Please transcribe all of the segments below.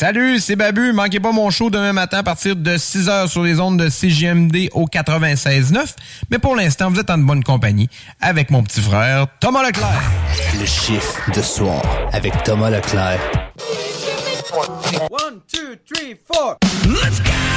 Salut, c'est Babu. Manquez pas mon show demain matin à partir de 6h sur les ondes de CGMD au 96.9. Mais pour l'instant, vous êtes en bonne compagnie avec mon petit frère Thomas Leclerc. Le chiffre de soir avec Thomas Leclerc. One, two, three, four. Let's go!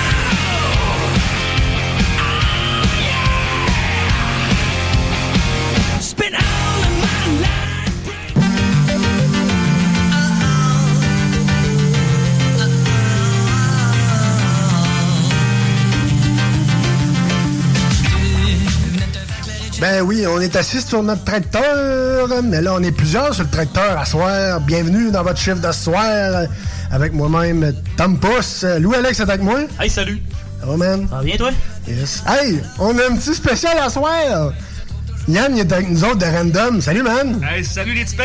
Ben oui, on est assis sur notre tracteur, mais là, on est plusieurs sur le tracteur à soir. Bienvenue dans votre chiffre de ce soir avec moi-même, Tom Pousse. Louis-Alex est avec moi. Hey, salut. Ça va, man? Ça va bien, toi? Yes. Hey, on a un petit spécial à soir. Yann, il est avec nous autres de Random. Salut, man. Hey, salut les petits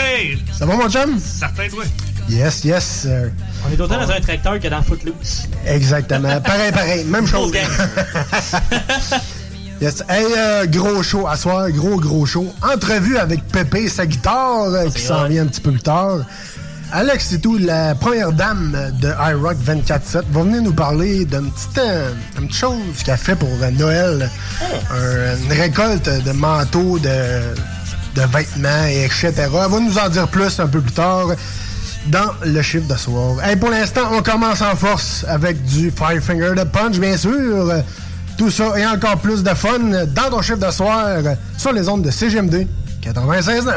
Ça va, mon chum? Certain, toi? Yes, yes. sir. On est autant dans un tracteur que dans Footloose. Exactement. pareil, pareil. Même chose. Yes. Hey, euh, gros show à soir, gros, gros show. Entrevue avec Pépé, sa guitare, euh, qui s'en vient un petit peu plus tard. Alex, c'est tout, la première dame de iRock 24-7, va venir nous parler d'une petite, euh, une petite chose qu'elle fait pour Noël. Un- une récolte de manteaux, de, de vêtements, et etc. Elle va nous en dire plus un peu plus tard dans le chiffre de soir. Hey, pour l'instant, on commence en force avec du Five Finger de Punch, bien sûr. Tout ça et encore plus de fun dans ton chiffre de soir sur les ondes de CGMD 96.9.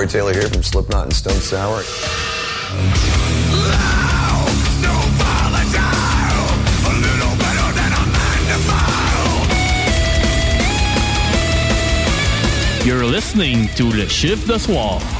Corey Taylor here from Slipknot and Stone Sour. You're listening to le chiffre de soir.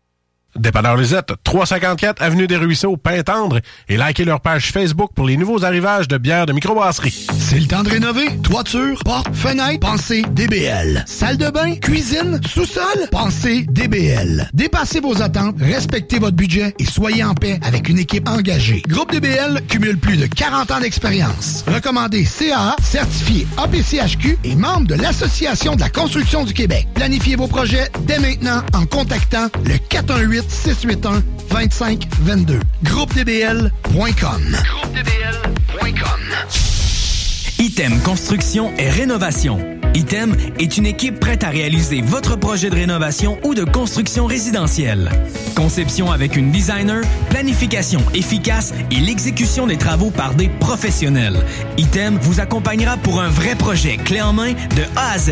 Dépanneur Lisette, 354 Avenue des Ruisseaux, Pintendre, et likez leur page Facebook pour les nouveaux arrivages de bières de microbrasserie. C'est le temps de rénover. Toiture, porte, fenêtre, pensez DBL. Salle de bain, cuisine, sous-sol, pensez DBL. Dépassez vos attentes, respectez votre budget et soyez en paix avec une équipe engagée. Groupe DBL cumule plus de 40 ans d'expérience. Recommandé CAA, certifié APCHQ et membre de l'Association de la construction du Québec. Planifiez vos projets dès maintenant en contactant le 418 681 2522. GroupeDBL.com. Item Construction et Rénovation. Item est une équipe prête à réaliser votre projet de rénovation ou de construction résidentielle. Conception avec une designer, planification efficace et l'exécution des travaux par des professionnels. Item vous accompagnera pour un vrai projet clé en main de A à Z.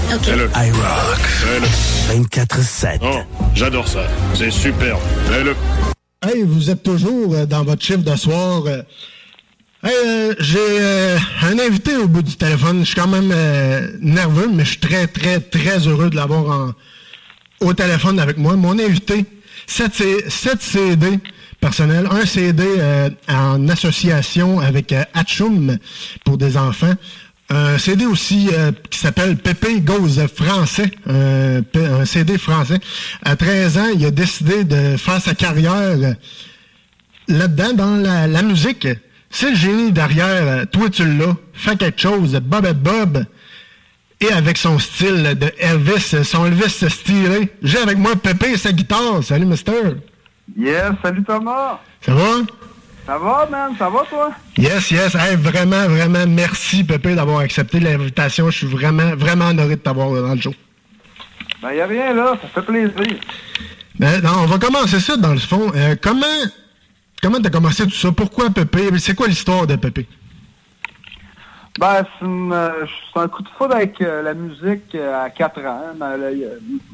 Fais-le. iRock. Fais-le. 24-7. Oh, j'adore ça. C'est super. Fais-le. Hey, vous êtes toujours euh, dans votre chiffre de soir. euh. Hey, euh, j'ai euh, un invité au bout du téléphone. Je suis quand même euh, nerveux, mais je suis très, très, très heureux de l'avoir en- au téléphone avec moi. Mon invité, 7, CD personnels, un CD euh, en association avec euh, Hatchoum pour des enfants. Un CD aussi euh, qui s'appelle Pépé Goes français, un, P- un CD français. À 13 ans, il a décidé de faire sa carrière euh, là-dedans, dans la, la musique. C'est le génie derrière. euh, Toi, tu l'as. Fais quelque chose. Bob et Bob. Et avec son style de Elvis, son Elvis stylé. J'ai avec moi Pépé et sa guitare. Salut, mister. Yes, salut Thomas. Ça va? Ça va, man? Ça va, toi? Yes, yes. Hey, vraiment, vraiment, merci, Pépé, d'avoir accepté l'invitation. Je suis vraiment, vraiment honoré de t'avoir dans le show. Ben, y a rien là, ça fait plaisir. Ben, non, on va commencer ça, dans le fond. Euh, comment comment t'as commencé tout ça? Pourquoi Pépé? C'est quoi l'histoire de Pépé? Ben, c'est euh, un coup de foudre avec euh, la musique à 4 ans. Ben, là,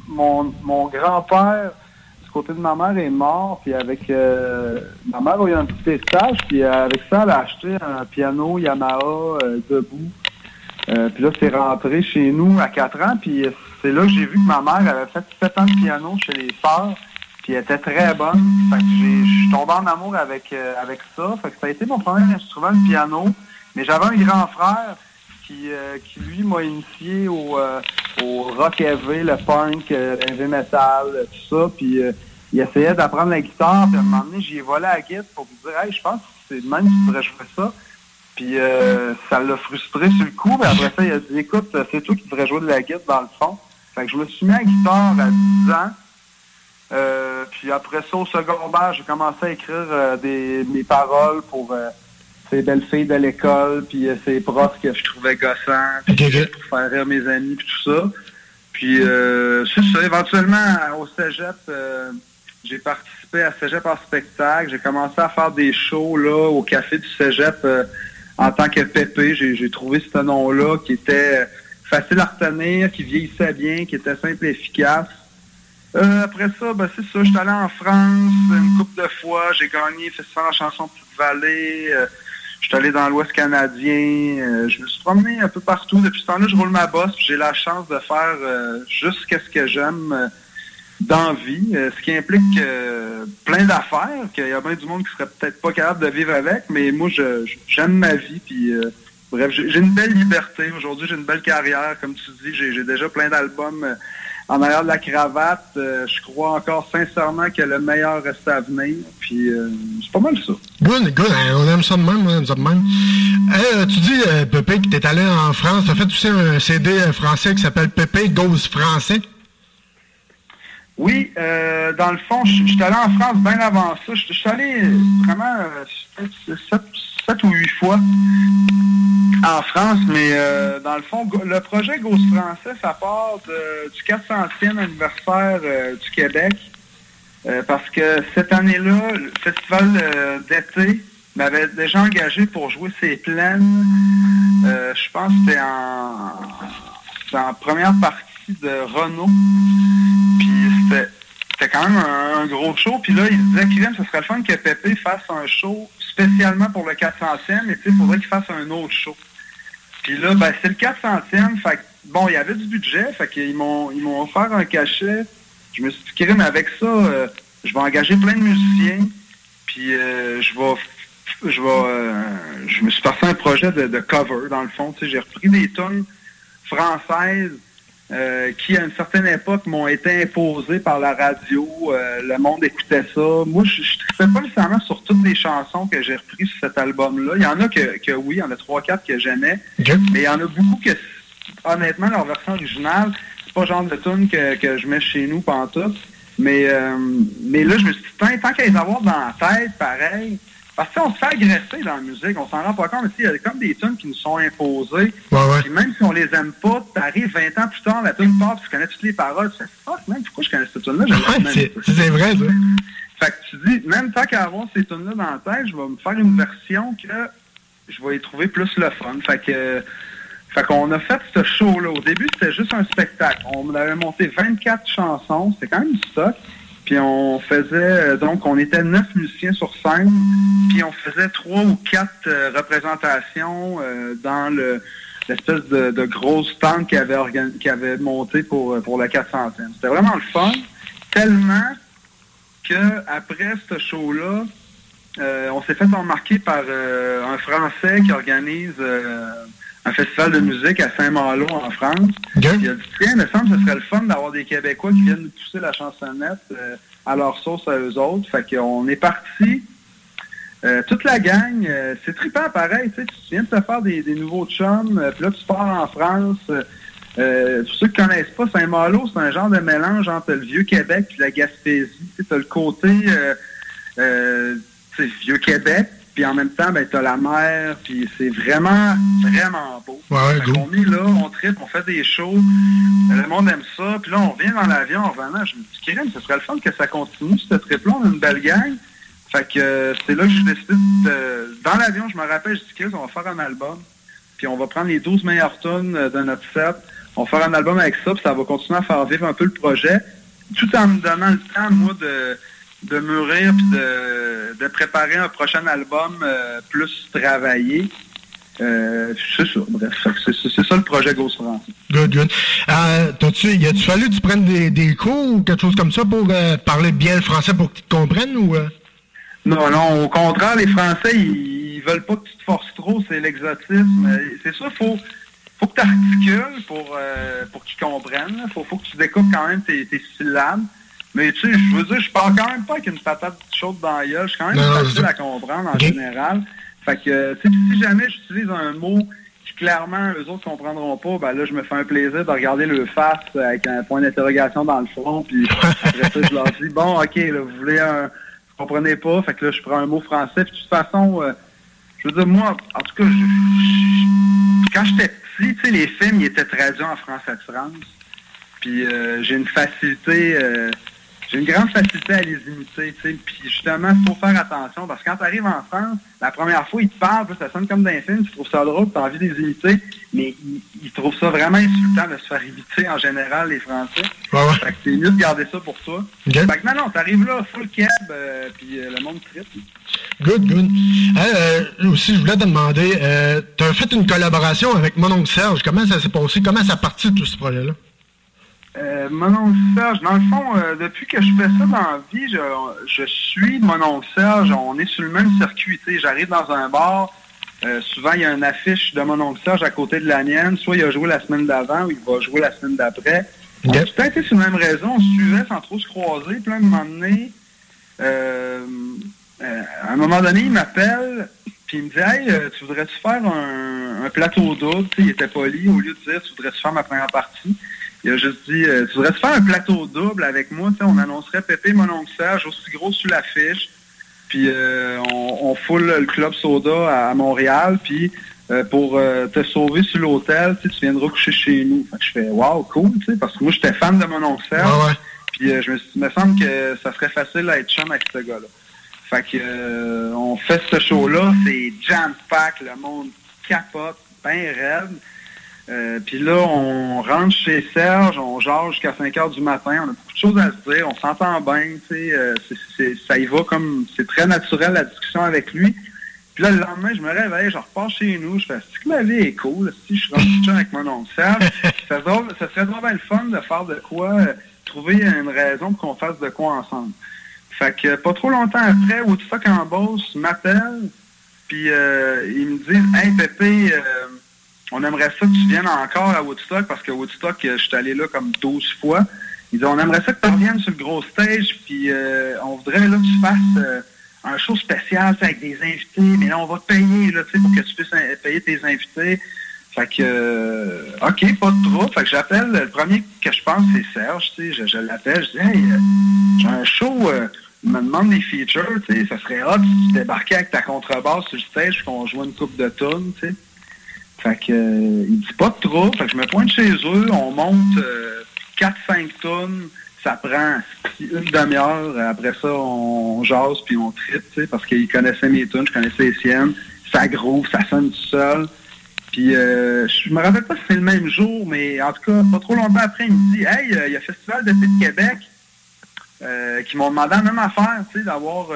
mon, mon grand-père, côté de ma mère, est mort. Puis avec euh, ma mère a eu un petit héritage. Puis euh, avec ça, elle a acheté un piano Yamaha euh, debout. Puis là, c'est rentré chez nous à 4 ans. Puis c'est là que j'ai vu que ma mère avait fait 7 ans de piano chez les sœurs. Puis elle était très bonne. Fait que je suis tombé en amour avec, avec ça. Fait que ça a été mon premier instrument, le piano. Mais j'avais un grand frère qui, euh, qui lui, m'a initié au, euh, au rock heavy, le punk, euh, le heavy metal, tout ça. Puis il essayait d'apprendre la guitare. Puis à un moment donné, j'y ai volé à la guitare pour lui dire « Hey, je pense que c'est de même que tu devrais jouer ça. » Puis ça l'a frustré sur le coup. Mais après ça, il a dit « Écoute, c'est toi qui devrais jouer de la guitare dans le fond. » Fait que je me suis mis à guitare à 10 ans. Puis après ça, au secondaire, j'ai commencé à écrire des, mes paroles pour ces belles filles de l'école, puis euh, ces profs que je trouvais gossants, puis pour faire rire mes amis, puis tout ça. Puis euh, c'est ça, éventuellement, au cégep, euh, j'ai participé à Cégep en spectacle. J'ai commencé à faire des shows là au café du Cégep euh, en tant que Pépé. J'ai trouvé ce nom-là qui était facile à retenir, qui vieillissait bien, qui était simple et efficace. Euh, après ça, ben, c'est ça, je suis allé en France une couple de fois, j'ai gagné le Festival de la chanson Petite-Vallée, euh, je suis allé dans l'Ouest canadien, euh, je me suis promené un peu partout. Depuis ce temps-là, je roule ma bosse, j'ai la chance de faire euh, juste ce que j'aime euh, dans vie, euh, ce qui implique plein d'affaires, qu'il y a bien du monde qui serait peut-être pas capable de vivre avec, mais moi, j'aime ma vie, puis bref, j'ai une belle liberté. Aujourd'hui, j'ai une belle carrière, comme tu dis, j'ai déjà plein d'albums en arrière de la cravate. Euh, je crois encore sincèrement que le meilleur reste à venir, puis euh, c'est pas mal ça. Good, good. On aime ça de même, on aime ça de même. Euh, tu dis, euh, Pépé, que t'es allé en France. T'as fait aussi un CD français qui s'appelle Pépé Goes Français. Oui, dans le fond, je suis allé en France bien avant ça. Je suis allé vraiment peut-être sept, sept ou huit fois en France, mais euh, dans le fond, le projet Ghost Français, ça part de- du 400e anniversaire euh, du Québec. Euh, parce que cette année-là, le festival euh, d'été m'avait déjà engagé pour jouer ses plaines. Euh, je pense que c'était en, première partie de Renault. Puis c'était quand même un, gros show. Puis là, il disait, Kylian, ce serait le fun que Pépé fasse un show spécialement pour le 400e, mais il faudrait qu'il fasse un autre show. Puis là, ben, c'est le 400e. Fait que, bon, il y avait du budget. M'ont, ils m'ont offert un cachet. Je me suis dit, Kylian, avec ça, euh, je vais engager plein de musiciens. Puis euh, je vais je vais euh, je me suis passé un projet de, cover dans le fond. J'ai repris des tonnes françaises euh, qui à une certaine époque m'ont été imposées par la radio. Euh, le monde écoutait ça. Moi, je ne tripais pas nécessairement sur toutes les chansons que j'ai reprises sur cet album-là. Il y en a que, que oui, il y en a trois, quatre que j'aimais. Mais il y en a beaucoup que honnêtement, leur version originale, c'est pas le genre de tune que, que je mets chez nous pantoute. Mais, euh, mais là, je me suis dit, tant, tant qu'à les avoir dans la tête, pareil, parce qu'on se fait agresser dans la musique, on s'en rend pas compte, mais il y a comme des tunes qui nous sont imposées. Puis même si on les aime pas, t'arrives 20 ans plus tard, la tune part, puis tu connais toutes les paroles, tu fais fuck, man, pourquoi je connais cette tune-là? Même pas. c'est vrai, ça. Fait que tu dis, même tant qu'à avoir ces tunes-là dans la tête, je vais me faire une version que je vais y trouver plus le fun. Fait que, fait qu'on a fait ce show-là. Au début, c'était juste un spectacle. On avait monté 24 chansons. C'était quand même du stock. Puis on faisait, euh, donc, on était neuf musiciens sur scène. Puis on faisait trois ou quatre euh, représentations euh, dans le l'espèce de, grosse tente qu'il avait, monté pour, pour la 400e. C'était vraiment le fun. Tellement que après ce show-là, on s'est fait remarquer par un Français qui organise un festival de musique à Saint-Malo en France. Il a dit, tiens, il me semble que ce serait le fun d'avoir des Québécois qui viennent nous pousser la chansonnette euh, à leur sauce à eux autres. Fait qu'on est parti. Euh, toute la gang, euh, c'est trippant pareil, tu viens de te faire des, des nouveaux chums, puis là tu pars en France. pour ceux qui connaissent pas, Saint-Malo, c'est un genre de mélange entre le vieux Québec et la Gaspésie. Tu as le côté vieux Québec, puis en même temps, ben, tu as la mer, puis c'est vraiment, vraiment beau. Ouais, qu'on est là, on tripe, on fait des shows, le monde aime ça, puis là, on revient dans l'avion en je me dis, Kyrian, ce serait le fun que ça continue, ce trip-là, on a une belle gang. Fait que euh, c'est là que j'ai décidé de... Dans l'avion, je me rappelle, je dis, Chris, on va faire un album, puis on va prendre les 12 meilleures tunes euh, de notre set, on va faire un album avec ça, puis ça va continuer à faire vivre un peu le projet, tout en me donnant le temps, moi, de, de mûrir, puis de, de préparer un prochain album euh, plus travaillé. Euh, c'est ça, bref. C'est ça le projet Ghost France. Good, good. Euh, t'as-tu, y a-tu fallu que tu prennes des, des cours ou quelque chose comme ça pour euh, parler bien le français pour qu'ils te comprennent ou... Non, non, au contraire, les Français, ils, ils veulent pas que tu te forces trop, c'est l'exotisme. C'est ça, faut, faut que tu articules pour, pour qu'ils comprennent. Faut, faut que tu découpes quand même tes, tes syllabes. Mais tu sais, je veux dire, je parle quand même pas avec une patate chaude dans la gueule. Je suis quand même Non, facile à comprendre en général. Fait que, tu sais, si jamais j'utilise un mot que clairement eux autres comprendront pas, ben là, je me fais un plaisir de regarder le face avec un point d'interrogation dans le front. Puis après ça, je leur dis, bon, OK, là, vous voulez un... Vous comprenez pas, fait que là, je prends un mot français. Puis de toute façon, euh, je veux dire, moi, en tout cas, je- je- quand j'étais petit, tu sais, les films, ils étaient traduits en français de France. Puis euh, j'ai une facilité euh, j'ai une grande facilité à les imiter, tu sais. Puis justement, il faut faire attention parce que quand tu arrives en France, la première fois, ils te parlent, ça sonne comme dans un film, tu trouves ça drôle, tu as envie de les imiter, mais ils, ils trouvent ça vraiment insultant de se faire imiter en général, les Français. Fait que c'est mieux de garder ça pour toi. Ok. Fait que non, non, t'arrives là, full cab, euh, puis euh, le monde tripe. Good, good. Hey, euh, aussi, je voulais te demander, tu as fait une collaboration avec mon oncle Serge. Comment ça s'est passé? Comment ça a parti tout ce projet-là? Euh, mon oncle Serge, dans le fond, euh, depuis que je fais ça dans la vie, je, je suis mon oncle Serge, on est sur le même circuit. J'arrive dans un bar, euh, souvent il y a une affiche de mon oncle Serge à côté de la mienne, soit il a joué la semaine d'avant ou il va jouer la semaine d'après. Temps été sur la même raison, on se suivait sans trop se croiser, puis là, à un moment donné, euh, euh, à un moment donné, il m'appelle, puis il me dit Hey, tu voudrais-tu faire un, un plateau sais, il était poli, au lieu de dire Tu voudrais-tu faire ma première partie? Il a juste dit euh, Tu voudrais-tu faire un plateau double avec moi? Tu sais, on annoncerait Pépé mon oncle Serge aussi gros sur l'affiche. Puis euh, on, on foule le club soda à, à Montréal. Puis euh, pour te sauver sur l'hôtel, tu viendras coucher chez nous. Fait que je fais Wow, cool, tu sais, parce que moi j'étais fan de mon oncle Serge. Puis je me suis il me semble que ça serait facile à être chum avec ce gars-là. Fait que on fait ce show-là, c'est jam pack, le monde capote, ben raide. Euh, puis là, on rentre chez Serge, on jase jusqu'à 5 heures du matin, on a beaucoup de choses à se dire, on s'entend bien, tu sais, euh, c'est- c'est- ça y va comme, c'est très naturel la discussion avec lui. Puis là, le lendemain, je me réveille, je repars chez nous, je fais, est-ce que ma vie est cool, si je suis rendu avec mon oncle Serge, ça, serait drôle- ça serait vraiment le fun de faire de quoi, euh, trouver une raison pour qu'on fasse de quoi ensemble. Fait que pas trop longtemps après, Woodstock en Beauce m'appelle, puis euh, ils me disent Hey Pépé, euh, on aimerait ça que tu viennes encore à Woodstock, parce que Woodstock, euh, je suis allé là comme 12 fois. Ils disent On aimerait ça que tu reviennes sur le gros stage, puis euh, on voudrait là, que tu fasses euh, un show spécial avec des invités, mais là, on va te payer là, pour que tu puisses euh, payer tes invités. Fait que, euh, OK, pas de trouble. Fait que j'appelle, le premier que je pense, c'est Serge, tu sais, je, je l'appelle, je dis, hey, euh, j'ai un show, il me demande des features, tu sais, ça serait hot si tu débarquais avec ta contrebasse sur le stage, qu'on joue une coupe de tonnes, tu sais. Fait que, euh, il dit pas de. Fait que je me pointe chez eux, on monte euh, 4-5 tonnes, ça prend une demi-heure. Après ça, on jase puis on tripe, parce qu'ils connaissaient mes tunes, je connaissais les siennes. Ça groove, ça sonne tout seul. Puis euh, je me rappelle pas si c'est le même jour, mais en tout cas, pas trop longtemps après, il me dit Hey, euh, il y a Festival d'été de Québec euh, qui m'ont demandé la même affaire, tu sais, d'avoir.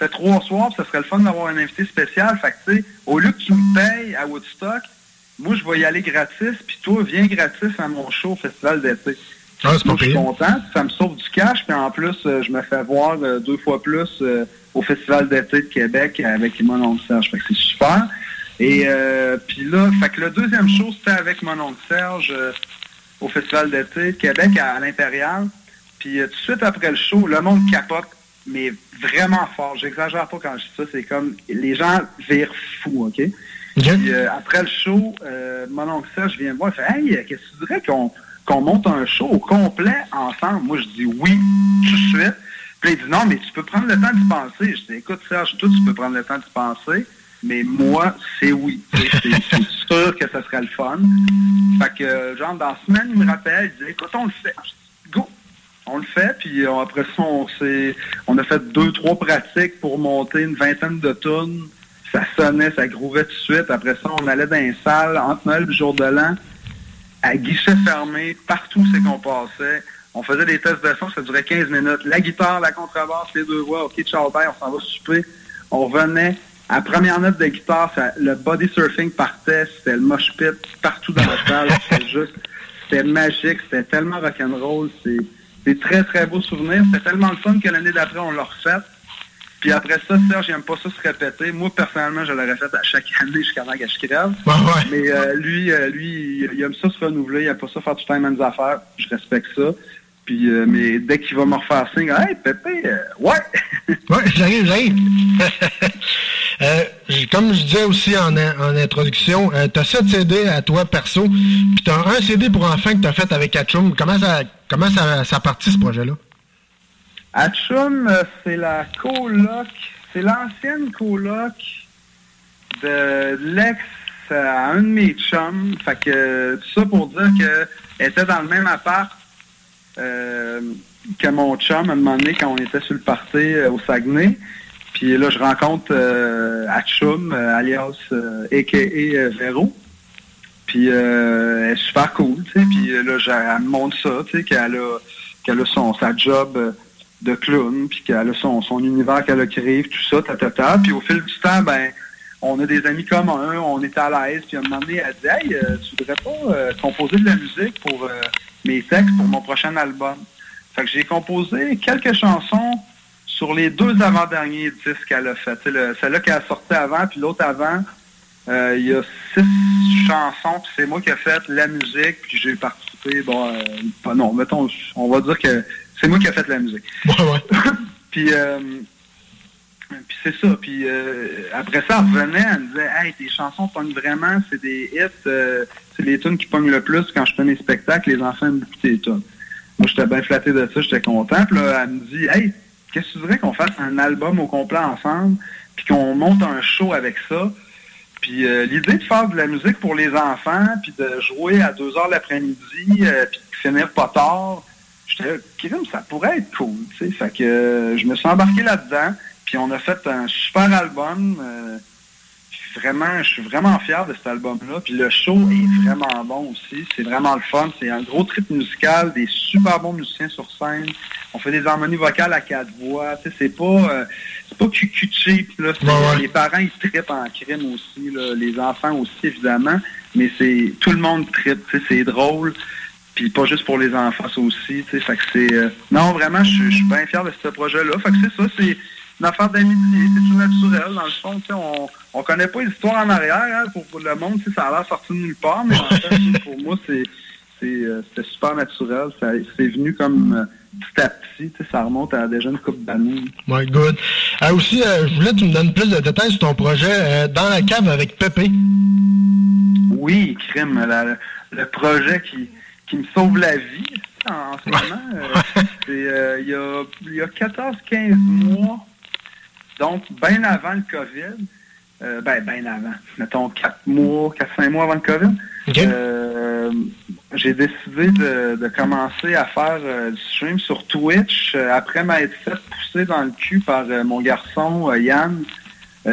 Je fais trois soirs, ça serait le fun d'avoir un invité spécial. Fait que, tu sais, au lieu que tu me payes à Woodstock, moi, je vais y aller gratis, puis toi, viens gratis à mon show au Festival d'été. Ah, Moi, je suis content, ça me sauve du cash, puis en plus, euh, je me fais voir euh, deux fois plus euh, au Festival d'été de Québec avec mon oncle Serge. Fait que c'est super. Et puis là, fait que le deuxième show, c'était avec mon oncle Serge au Festival d'été de Québec à, à l'Impérial. Puis tout de suite après le show, le monde capote, mais vraiment fort. J'exagère pas quand je dis ça, c'est comme les gens virent fous, OK? Puis, euh, après le show, euh, mon oncle Serge vient me voir, il fait Hey, qu'est-ce que tu dirais qu'on monte un show au complet ensemble? Moi, je dis oui, tout de suite. Puis il dit non, mais tu peux prendre le temps d'y penser. Je dis écoute, Serge, toi, tu peux prendre le temps d'y penser, mais moi, c'est oui. C'est sûr que ça serait le fun. Fait que, genre, dans la semaine, il me rappelle, il dit écoute, on le fait. On le fait, puis euh, après ça, on, on a fait deux, trois pratiques pour monter une vingtaine de tonnes. Ça sonnait, ça grouvait tout de suite. Après ça, on allait dans les salles, entre Noël et le jour de l'an, à guichet fermé, partout c'est qu'on passait. On faisait des tests de son, ça durait 15 minutes. La guitare, la contrebasse, les deux voix, OK, ciao, bye, on s'en va souper. On revenait. À la première note de guitare, ça- le body surfing partait, c'était le mosh pit partout dans la salle. C'était juste, c'était magique, c'était tellement rock'n'roll. C'est des très, très beaux souvenirs. C'était tellement le fun que l'année d'après, on l'a refait. Puis après ça, Serge, j'aime pas ça se répéter. Moi, personnellement, je l'aurais fait à chaque année jusqu'à temps que je crève. Mais euh, lui, euh, lui, il aime ça se renouveler, il aime pas ça faire tout le temps les mêmes affaires. Je respecte ça. Puis, euh, mais dès qu'il va me refaire signe, hey, Pépé, euh, ouais! Ouais, j'arrive, j'arrive. Euh, comme je disais aussi en, en introduction, euh, t'as 7 CD à toi perso, puis t'as un CD pour enfants que t'as fait avec Atchum. Comment ça, comment ça, ça a parti ce projet-là? Atchum, c'est la coloc, c'est l'ancienne coloc de l'ex à un de mes chums. Fait que tout ça pour dire que elle était dans le même appart. Euh, que mon chum m'a demandé quand on était sur le party euh, au Saguenay. Puis là, je rencontre euh, Atchum, euh, alias a.k.a. euh, Véro. Puis elle est super cool, tu sais. Puis là, elle me montre ça, tu sais, qu'elle a, son, sa job de clown, puis qu'elle a son, univers qu'elle a créé, tout ça, ta, ta, ta. Puis au fil du temps, ben, on a des amis communs, on est à l'aise. Puis à un moment donné, elle dit « Hey, tu voudrais pas composer de la musique pour mes textes pour mon prochain album? » Fait que j'ai composé quelques chansons sur les deux avant-derniers disques qu'elle a fait. Le- Celle-là qu'elle a sorti avant, puis l'autre avant, euh, il y a six chansons, puis c'est moi qui ai fait la musique, puis j'ai participé, bon, euh, pas non, mettons, on va dire que c'est moi qui ai fait la musique. puis, euh, puis c'est ça, puis après ça, elle revenait, elle me disait, hey, tes chansons pognent vraiment, c'est des hits, c'est les tunes qui pognent le plus quand je fais mes spectacles, les enfants aiment beaucoup tes tunes. Moi, j'étais bien flatté de ça, j'étais content. Puis là, elle me dit, hey, qu'est-ce que tu voudrais qu'on fasse un album au complet ensemble, puis qu'on monte un show avec ça? Puis euh, l'idée de faire de la musique pour les enfants, puis de jouer à 2 heures l'après-midi, euh, puis de finir pas tard, j'étais crime, ça pourrait être cool, tu sais. Fait que euh, je me suis embarqué là-dedans, puis on a fait un super album. Vraiment, je suis vraiment fier de cet album-là. Puis le show est vraiment bon aussi. C'est vraiment le fun. C'est un gros trip musical, des super bons musiciens sur scène. On fait des harmonies vocales à quatre voix. Tu sais, c'est pas, euh, c'est pas cucu cheap. Là. Les parents, ils trippent en crime aussi. Là. Les enfants aussi, évidemment. Mais c'est tout le monde trippe. Tu sais, C'est drôle. Puis pas juste pour les enfants, ça aussi. tu sais. Fait que c'est. euh, Non, vraiment, je suis- je suis bien fier de ce projet-là. Fait que c'est ça, c'est une affaire d'amitié, c'est tout naturel. Dans le fond, on, on connaît pas l'histoire en arrière hein, pour, le monde, ça a l'air sorti de nulle part, mais en fait, pour moi, c'est c'est, euh, c'était super naturel. C'est venu comme euh, petit à petit, ça remonte à déjà une couple d'années. Ouais, good. Euh, aussi, euh, je voulais que tu me donnes plus de détails sur ton projet euh, dans la cave avec Pépé. Oui, crime, la- le, le projet qui, qui me sauve la vie en, en ce moment. il y a, il y a 14-15 mois, donc bien avant le COVID, euh, ben, ben avant, mettons 4 mois, 4-5 mois avant le COVID, euh, j'ai décidé de, de commencer à faire euh, du stream sur Twitch euh, après m'être fait pousser dans le cul par mon garçon Yann.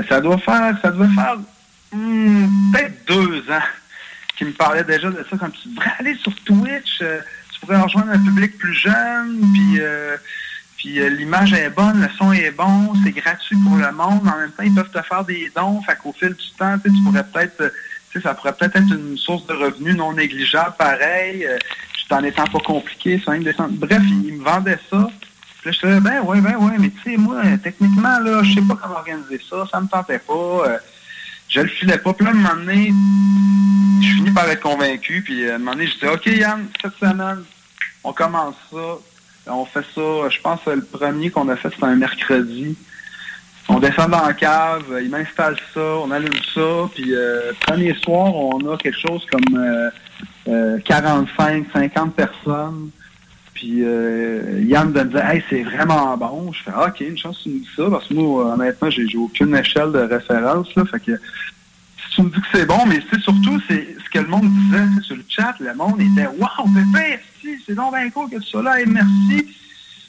Ça doit faire, ça doit faire hmm, peut-être deux ans qu'il me parlait déjà de ça, comme tu devrais aller sur Twitch, tu pourrais rejoindre un public plus jeune, puis puis euh, l'image est bonne, le son est bon, c'est gratuit pour le monde, en même temps ils peuvent te faire des dons, fait qu'au fil du temps, tu pourrais peut-être, euh, ça pourrait peut-être être une source de revenus non négligeable, pareil, euh, tout en étant pas compliqué, ça. Bref, il, il me vendait ça. Puis là, je disais, ben ouais, ben ouais, mais tu sais, moi, euh, techniquement, là, je sais pas comment organiser ça, ça me tentait pas. euh, je le filais pas. Puis là, à un moment donné, je finis par être convaincu. Puis euh, à un moment donné, je dis, OK, Yann, cette semaine, on commence ça. On fait ça, je pense le premier qu'on a fait, c'était un mercredi. On descend dans la cave, euh, il m'installe ça, on allume ça, puis euh, premier soir, on a quelque chose comme euh, euh, 45, 50 personnes. Puis euh, Yann me dit Hey, c'est vraiment bon. Je fais Ah, OK, une chance que tu me dis ça, parce que moi, honnêtement, j'ai aucune échelle de référence. Là, fait que si tu me dis que c'est bon, mais c'est surtout c'est ce que le monde disait sur le chat, le monde était Wow, Pépé, c'est donc bien cool que tu sois là, et merci.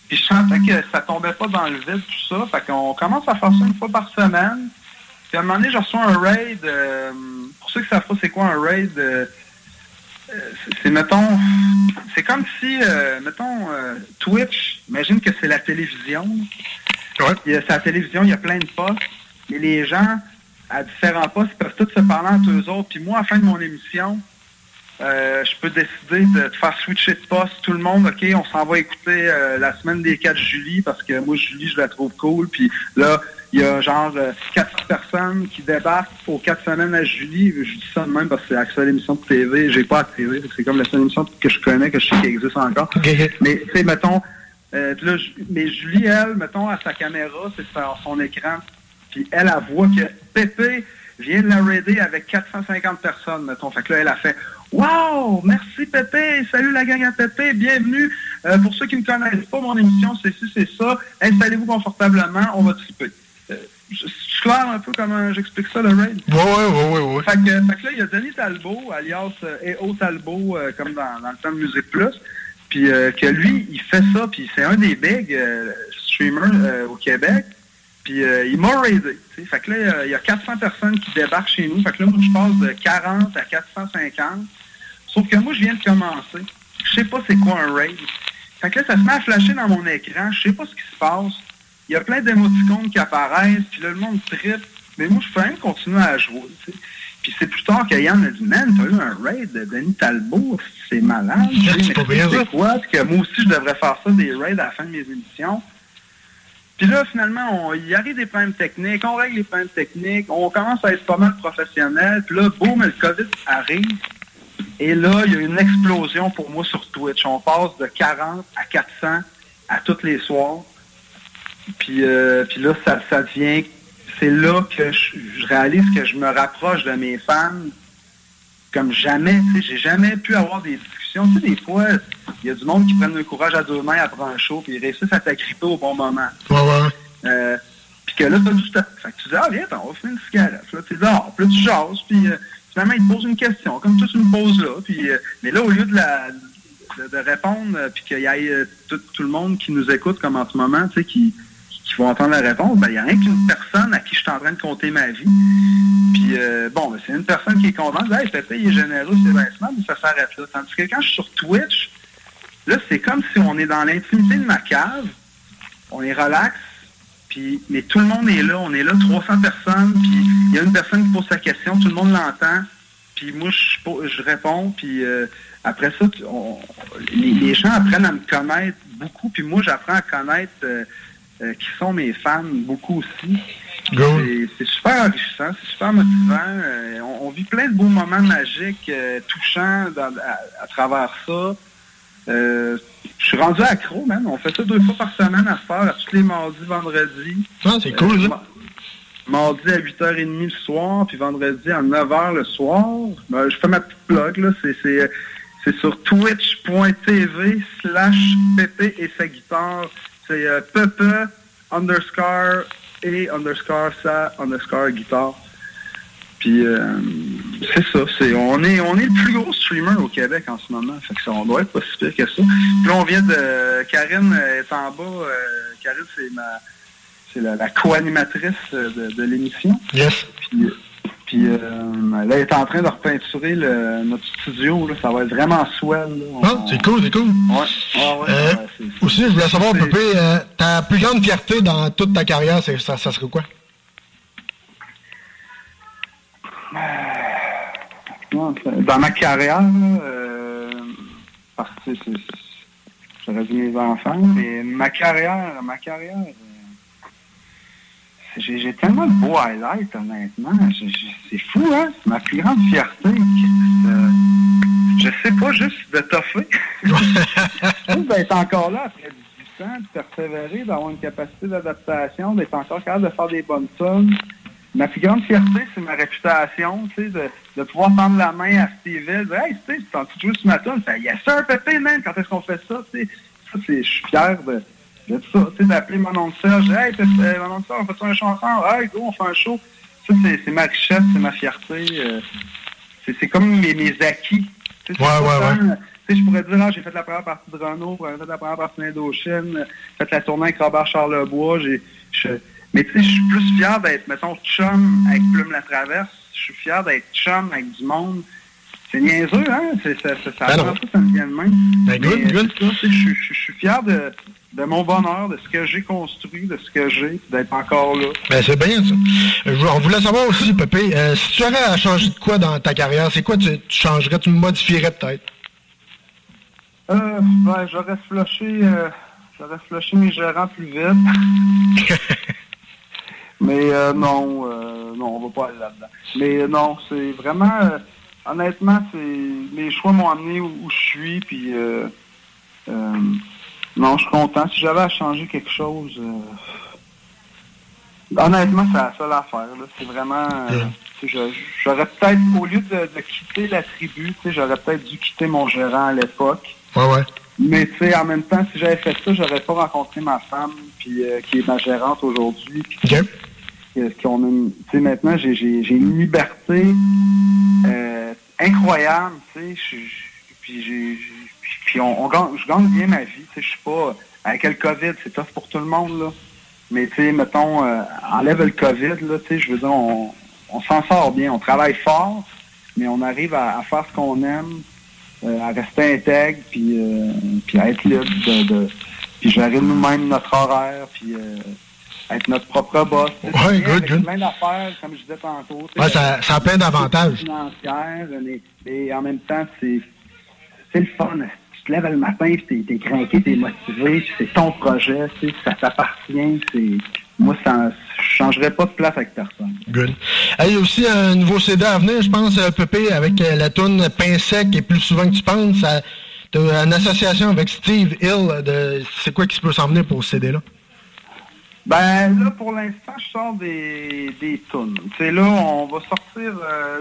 Puis je sentais que ça tombait pas dans le vide, tout ça. Fait qu'on commence à faire ça une fois par semaine. Puis à un moment donné, je reçois un raid. euh, pour ceux qui savent pas c'est quoi un raid, euh, c'est- mettons, c'est comme si, euh, mettons, Twitch, imagine que c'est la télévision. Il y a- C'est la télévision, il y a plein de postes. Mais les gens, à différents postes, ils peuvent tous se parler entre eux autres. Puis moi, à la fin de mon émission, euh, je peux décider de, de faire switcher de poste. Tout le monde, OK, on s'en va écouter euh, la semaine des 4 Julie parce que moi, Julie, je la trouve cool. Puis là, il y a genre euh, 4 personnes qui débarquent aux 4 semaines à Julie. Je dis ça de même parce que c'est la seule émission de TV. J'ai pas de TV. C'est comme la seule émission que je connais, que je sais qui existe encore. Mais tu sais, mettons, euh, là, mais Julie, elle, mettons, à sa caméra, c'est sur son écran. Puis elle, elle voit que Pépé vient de la raider avec 450 personnes, mettons. Fait que là, elle a fait Wow! Merci Pépé! Salut la gang à Pépé! Bienvenue! Euh, pour ceux qui ne connaissent pas, mon émission, c'est ci, c'est ça. Installez-vous confortablement, on va triper. Euh, je suis clair un peu comment j'explique ça, le raid? Ouais, ouais, ouais, ouais. Fait que, fait que là, il y a Denis Talbot, alias E.O. Talbot, euh, comme dans, dans le temps de Musique Plus. Puis que lui, il fait ça, puis c'est un des big streamers au Québec. Puis euh, il m'a raidé. tu sais. Fait que là, euh, il y a 400 personnes qui débarquent chez nous. Fait que là, moi, je passe de 40 à 450. Sauf que moi, je viens de commencer. Je sais pas c'est quoi un raid. Fait que là, ça se met à flasher dans mon écran. Je sais pas ce qui se passe. Il y a plein d'émoticônes qui apparaissent. Puis là, le monde tripe. Mais moi, je peux même continuer à jouer. Puis c'est plus tard que Yann a dit, man, t'as eu un raid de Denis Talbot, c'est malade. C'est quoi? Puis que moi aussi, je devrais faire ça, des raids à la fin de mes émissions. Puis là, finalement, il arrive des problèmes techniques, on règle les problèmes techniques, on commence à être pas mal professionnel. Puis là, boum, le COVID arrive. Et là, il y a une explosion pour moi sur Twitch. On passe de 40 à 400 à tous les soirs. Puis, euh, puis là, ça, ça devient... C'est là que je, je réalise que je me rapproche de mes fans comme jamais. J'ai jamais pu avoir des discussions. Tu sais, des fois, il y a du monde qui prennent le courage à deux mains après un show, puis ils réussissent à t'agripper au bon moment. Ouais, ouais. Euh, puis que là, t'as du temps. Fait que tu dis, ah, viens, on va fumer une cigarette. Là, tu dis, ah, puis là, tu jases, puis euh, finalement, ils te posent une question, comme toi, tu me poses là. Puis, euh, mais là, au lieu de, la, de, de répondre, euh, puis qu'il y ait tout, tout le monde qui nous écoute, comme en ce moment, tu sais, qui, qui vont entendre la réponse, ben, il n'y a rien qu'une personne à qui je suis en train de compter ma vie. Puis, euh, bon, ben, c'est une personne qui est contente, hey, Pépé, il est généreux, c'est smart, mais ça s'arrête là. Tandis que quand je suis sur Twitch, là, c'est comme si on est dans l'intimité de ma cave, on est relax, puis, mais tout le monde est là, on est là, 300 personnes, puis il y a une personne qui pose sa question, tout le monde l'entend, puis moi, je, je réponds, puis euh, après ça, les gens apprennent à me connaître beaucoup, puis moi, j'apprends à connaître euh, euh, qui sont mes fans beaucoup aussi. C'est- super enrichissant, c'est super motivant. euh, on, on vit plein de beaux moments magiques, euh, touchants dans- à, à travers ça. Euh, je suis rendu accro, man. On fait ça deux fois par semaine à faire, à tous les mardis, vendredis. Ah, c'est cool, ça. ma- Mardi à 8h30 le soir, puis vendredi à 9h le soir. Ben, je fais ma petite blog, là. C'est sur twitch.tv slash Pépé et sa guitare. C'est euh, Pepe underscore et underscore sa underscore guitare. Puis euh, c'est ça, c'est on est on est le plus gros streamer au Québec en ce moment. Fait que ça, on doit être pas si pire que ça. Puis là on vient de Karine est en bas. euh, Karine c'est ma c'est la, la co-animatrice euh, de, de l'émission. Yes. Puis, puis euh, là, elle est en train de repeinturer le- notre studio. Là. Ça va être vraiment swell. On- Ah, c'est cool, c'est cool. Ouais, Euh, aussi, je voulais savoir, Pépé, euh, ta plus grande fierté dans toute ta carrière, ça, ça serait quoi? Dans ma carrière, euh, parce que j'aurais dit mes enfants, mais ma carrière, ma carrière, euh, j'ai tellement de beaux highlights, honnêtement. C'est fou, hein? C'est ma plus grande fierté. Euh, je sais pas, juste de toffer. juste d'être encore là après 18 ans, de persévérer, d'avoir une capacité d'adaptation, d'être encore capable de faire des bonnes tunes. Ma plus grande fierté, c'est ma réputation, tu sais, de, de pouvoir tendre la main à Steve Hill, de, Hey, Steve, tu t'en jouer sur ma tune? Fait, Yes, sir, Pépé, man, quand est-ce qu'on fait ça? Tu sais, ça, c'est, je suis fier de, de ça, tu sais, d'appeler mon oncle Serge, Hey, euh, mon oncle Serge, on fait un ensemble? Hey, go, on fait un show. Ça, c'est, c'est ma richesse, c'est ma fierté. euh, c'est, c'est comme mes, mes acquis. Tu sais, c'est Ouais, ouais, ouais. je pourrais dire, ah, j'ai fait la première partie de Renault, j'ai fait la première partie d'Indochine, j'ai fait la tournée avec Robert Charlebois, mais tu sais, je suis plus fier d'être, mettons, chum avec Plume la Traverse, je suis fier d'être chum avec du monde. C'est niaiseux, hein? C'est, ça, ça, ça, Ben ça me vient de même. Ben, c'est ça, je suis fier de, de mon bonheur, de ce que j'ai construit, de ce que j'ai, d'être encore là. Ben, c'est bien, ça. Je- on voulait savoir aussi, Pépé, euh, si tu aurais à changer de quoi dans ta carrière, c'est quoi tu, tu changerais, tu modifierais peut-être? Euh, ben, j'aurais flushé, euh, j'aurais flushé mes gérants plus vite. Mais euh, non, euh, non, on va pas aller là-dedans. Mais euh, non, c'est vraiment, euh, honnêtement, c'est mes choix m'ont amené où, où je suis, puis non, je suis content. Si j'avais à changer quelque chose, euh, honnêtement, c'est la seule affaire. C'est vraiment, euh, j'aurais peut-être, au lieu de, de quitter la tribu, j'aurais peut-être dû quitter mon gérant à l'époque. Ouais, ouais. Mais tu sais, en même temps, si j'avais fait ça, j'aurais pas rencontré ma femme, puis euh, qui est ma gérante aujourd'hui. qu'on a maintenant, j'ai, une liberté incroyable, tu sais. Puis j'ai- puis on, on gagne, je gagne bien ma vie. Tu sais, je suis pas. Avec le COVID, c'est tough pour tout le monde, là. Mais tu sais, mettons, euh, enlève le COVID, là, tu sais, je veux dire, on, on s'en sort bien. On travaille fort, mais on arrive à, à faire ce qu'on aime, euh, à rester intègre, puis, euh, puis à être libre de, de puis gérer nous-mêmes notre horaire, puis euh, être notre propre boss. Bien good, avec good. plein d'affaires, comme je disais tantôt. Ouais, ça- ça a plein d'avantages. financière, mais, en même temps, c'est c'est le fun. Te lèves le matin, puis t'es, craqué, t'es motivé, c'est ton projet, tu sais, ça t'appartient. C'est, moi, ça, je changerais pas de place avec personne. Good. Il y a aussi un nouveau CD à venir, je pense, euh, Pépé, avec euh, la toune Pain sec et plus souvent que tu penses. Ça- T'as une association avec Steve Hill. De... C'est quoi qui se peut s'en venir pour ce CD-là? Ben là, pour l'instant, je sors des, des tunes. Tu sais, là, on va sortir... euh,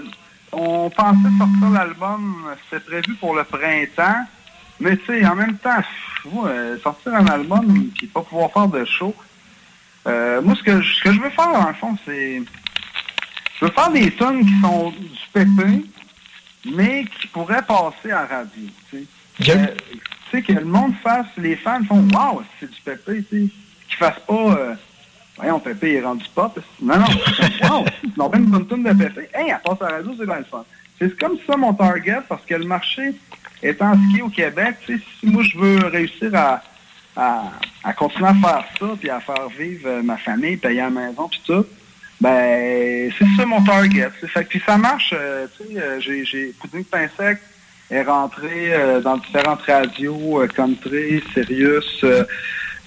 on pensait sortir l'album, c'était prévu pour le printemps, mais tu sais, en même temps, moi, euh, sortir un album puis pas pouvoir faire de show, euh, moi, ce que, je- ce que je veux faire, le fond, c'est... Je veux faire des tunes qui sont du pépé, mais qui pourraient passer à radio, tu sais. Euh, tu sais, que le monde fasse, les fans font « Wow, c'est du pépé », tu sais. Qu'ils fassent pas... euh, Voyons, Pépé est rendu pop. Non, non. Wow, ils ont une bonne tune de Pépé. Hey, elle passe à la radio, c'est bien le fun. C'est comme ça mon target, parce que le marché étant ski au Québec, si moi je veux réussir à, à, continuer à faire ça, puis à faire vivre euh, ma famille, payer la maison, puis tout, ben, c'est ça mon target. Fait puis ça marche, euh, tu sais, euh, j'ai, j'ai, Pouding Pain est rentré dans différentes radios, country, Sirius,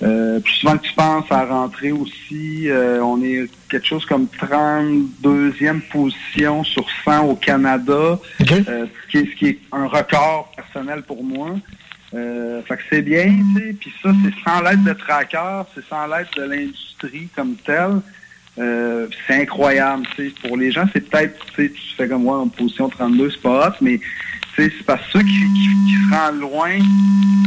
euh, plus souvent que tu penses à rentrer aussi, euh, on est quelque chose comme 32e position sur 100 au Canada, euh, ce, qui est, ce qui est un record personnel pour moi. Euh, fait que c'est bien, tu sais, puis ça, c'est sans l'aide de trackers, c'est sans l'aide de l'industrie comme telle. Euh, c'est incroyable, tu sais. Pour les gens, c'est peut-être, tu sais, tu fais comme moi en position 32, c'est pas hot, mais c'est parce que ceux qui, se rendent loin,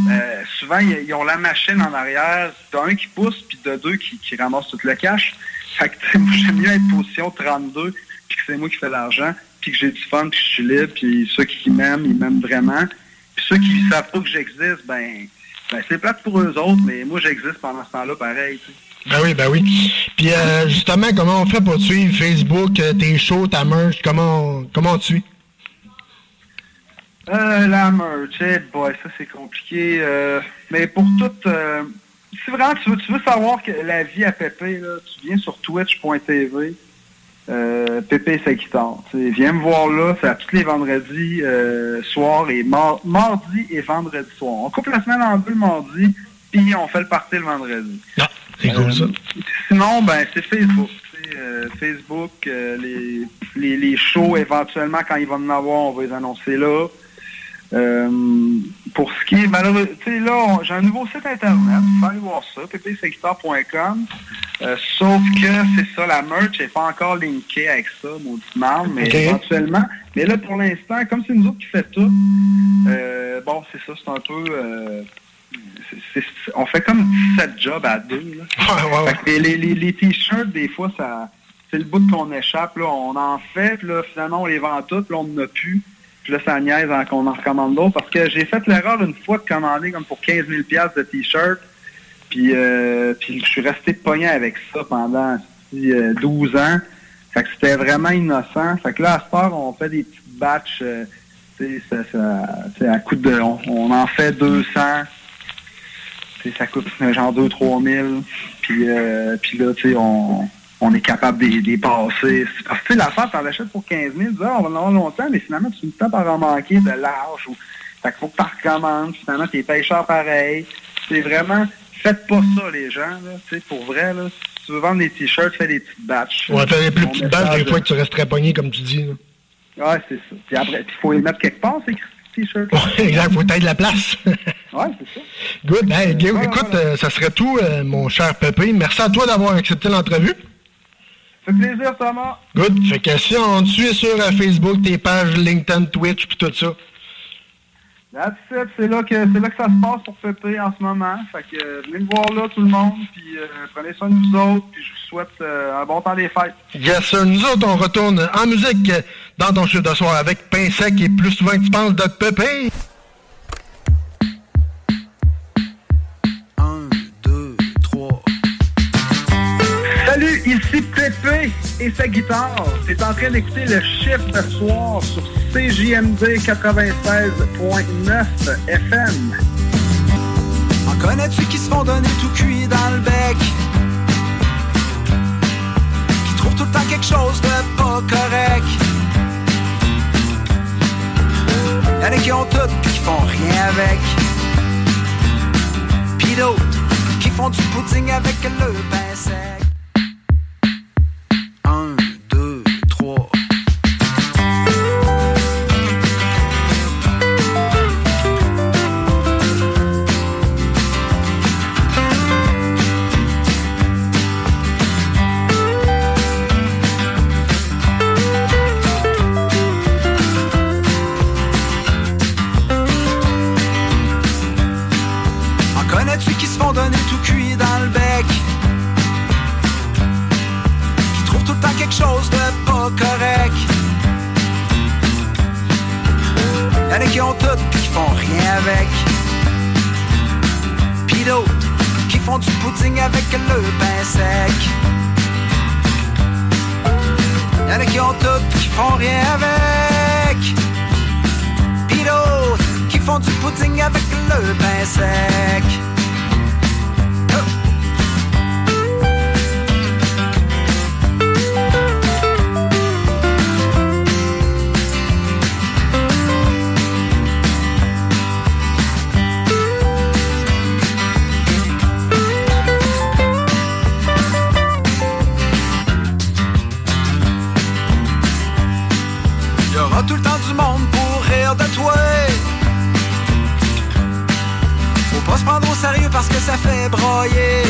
euh, souvent, ils, ont la machine en arrière, d'un qui pousse, puis de deux qui, qui ramasse tout le cash. Fait j'aime mieux être position 32, puis que c'est moi qui fais l'argent, puis que j'ai du fun, puis que je suis libre, puis ceux qui m'aiment, ils m'aiment vraiment. Puis ceux qui savent pas que j'existe, ben, ben c'est plate pour eux autres, mais moi, j'existe pendant ce temps-là, pareil. Ben oui, ben oui. Puis euh, justement, comment on fait pour suivre? Facebook, euh, tes shows, ta merch, comment, comment on te suit? Euh, la merch, eh boy, ça c'est compliqué. euh, mais pour tout, euh, si vraiment tu veux, tu veux savoir que la vie à Pépé, là, tu viens sur twitch.tv, euh, Pépé sa guitare. Viens me voir là, c'est à tous les vendredis euh, soir et mar- mardi et vendredi soir. On coupe la semaine en deux le mardi, puis on fait le party le vendredi. Ah, c'est cool ça. Sinon, ben c'est Facebook. euh, Facebook, euh, les, les, les shows éventuellement, quand il va en avoir, on va les annoncer là. Euh, pour ce qui est malheureux, tu sais, là, j'ai un nouveau site internet, pouvez aller voir ça, ppseguitar.com. Euh, sauf que c'est ça, la merch n'est pas encore linkée avec ça, maudit mal, mais éventuellement. Mais là, pour l'instant, comme c'est nous autres qui fait tout, euh, bon, c'est ça, c'est un peu. on fait comme 17 jobs à deux. Là. Les, les, les- les t-shirts, des fois, ça c'est le bout qu'on échappe. Là. On en fait, puis là, finalement, on les vend toutes, puis là, on n'en a plus. Puis là, ça niaise qu'on en recommande d'autres. Parce que j'ai fait l'erreur une fois de commander comme pour 15 000 piastres de t-shirts. Puis, euh, puis je suis resté pogné avec ça pendant si, euh, 12 ans. Fait que c'était vraiment innocent. Fait que là, à ce heure, on fait des petites batchs. euh, ça, ça, à coup de... On, on en fait 200. Tu sais, ça coûte genre 2-3 000. Puis, euh, puis là, tu sais, on, on est capable de les- de les passer. C'est Parce que tu l'affaire, t'en achètes pour 15 000, tu dis, ah, on va en avoir longtemps, mais finalement, tu finis par en manquer de large. Ou... Fait qu'il faut que tu recommandes. Finalement, t'es pêcheur pareil. C'est vraiment... Faites pas ça, les gens. Là. Tu pour vrai, là, si tu veux vendre des t-shirts, fais des petites batches. On va faire les plus petites message des de- fois que tu resterais pogné, comme tu dis. là. Ouais, c'est ça. Puis après, il faut les mettre quelque part, ces t-shirts. exact, faut être de la place. ouais, c'est ça. Good. Hey, Guillaume, écoute, euh, ça serait tout, euh, mon cher Pépé. Merci à toi d'avoir accepté l'entrevue. Ça fait plaisir, Thomas. Good. Fait que si on te suit sur euh, Facebook, tes pages LinkedIn, Twitch, puis tout ça. That's it. C'est là, que, c'est là que ça se passe pour Pépé en ce moment. Fait que euh, venez me voir là, tout le monde. Puis euh, prenez soin de vous autres. Puis je vous souhaite euh, un bon temps des fêtes. Yes, sir. Nous autres, on retourne en musique dans ton chiffre de soir avec Pain sec et plus souvent que tu penses de Pépé. CP et sa guitare. T'es en train d'écouter le chiffre de soir sur CJMD 96.9 FM. En connais-tu qui se font donner tout cuit dans le bec? Qui trouvent tout le temps quelque chose de pas correct? Y'en a qui ont tout qui font rien avec. Pis d'autres qui font du pudding avec le pain sec. Qui ont tout pis qui font rien avec. Pis d'autres qui font du pudding avec le pain sec. Y'en a qui ont tout pis qui font rien avec. Pis d'autres qui font du pudding avec le pain sec. Sérieux parce que ça fait broyer.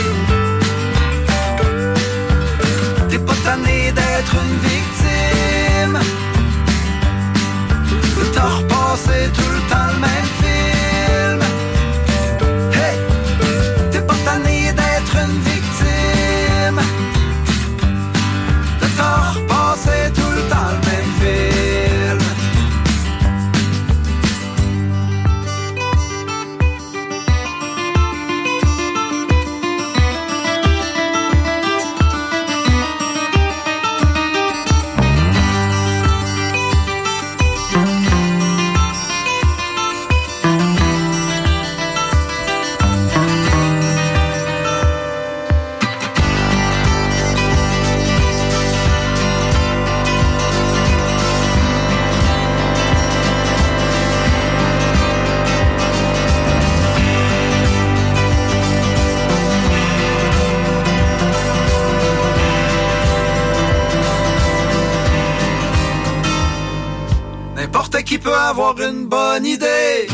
T'es pas tanné d'être une victime. De te repasser tout le temps le même une bonne idée.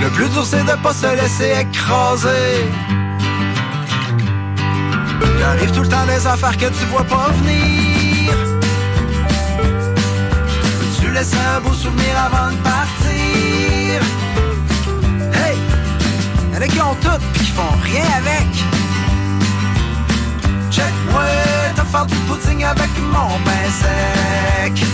Le plus dur c'est de pas se laisser écraser. Il arrive tout le temps des affaires que tu vois pas venir. Tu laisses un beau souvenir avant de partir? Hey! Y'en a qui ont tout pis qui font rien avec. Check-moi, te faire du pudding avec mon pain sec.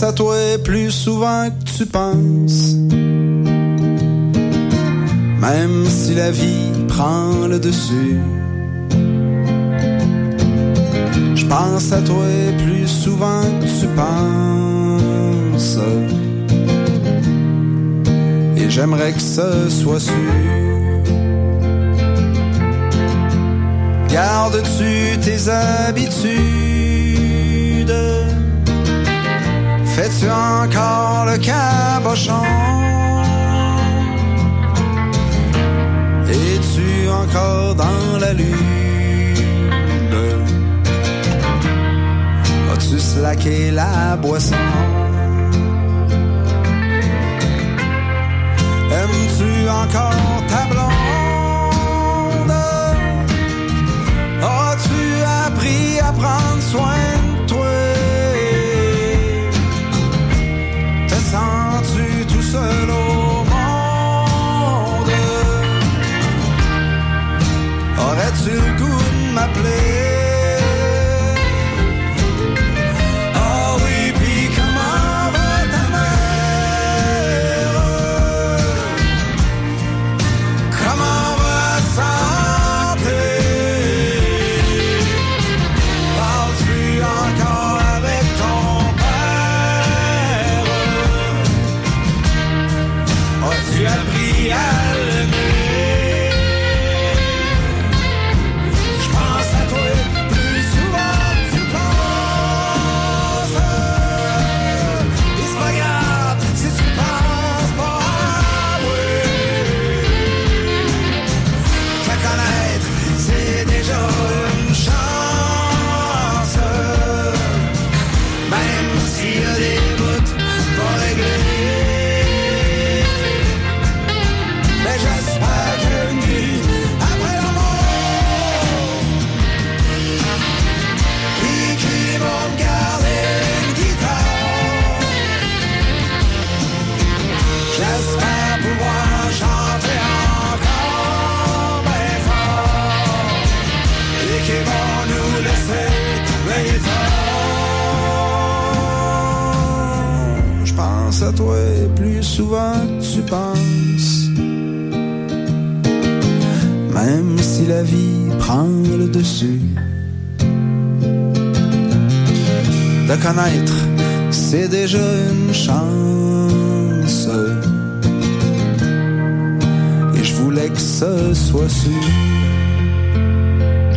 Pense à toi plus souvent que tu penses. Même si la vie prend le dessus. Je pense à toi plus souvent que tu penses. Et j'aimerais que ce soit sûr. Gardes-tu tes habitudes? Fais-tu encore le cabochon? Es-tu encore dans la lune? As-tu slacké la boisson? encore ta blonde? Souvent tu penses même si la vie prend le dessus. De connaître, c'est déjà une chance. Et je voulais que ce soit sûr.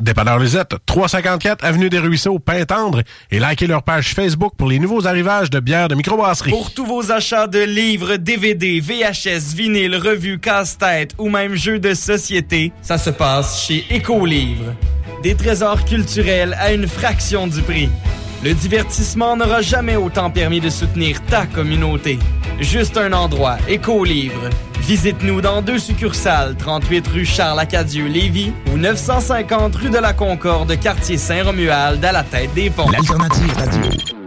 Dépanneur Lisette, 354 Avenue des Ruisseaux, Pintendre, et likez leur page Facebook pour les nouveaux arrivages de bières de microbrasserie. Pour tous vos achats de livres, DVD, VHS, vinyle, revues, casse-tête ou même jeux de société, ça se passe chez Écolivre. Des trésors culturels à une fraction du prix. Le divertissement n'aura jamais autant permis de soutenir ta communauté. Juste un endroit, Écolivre. Visite-nous dans deux succursales, 38 rue Charles-Acadieux-Lévis ou 950 rue de la Concorde, quartier Saint-Romuald, à la tête des ponts. L'alternative radio.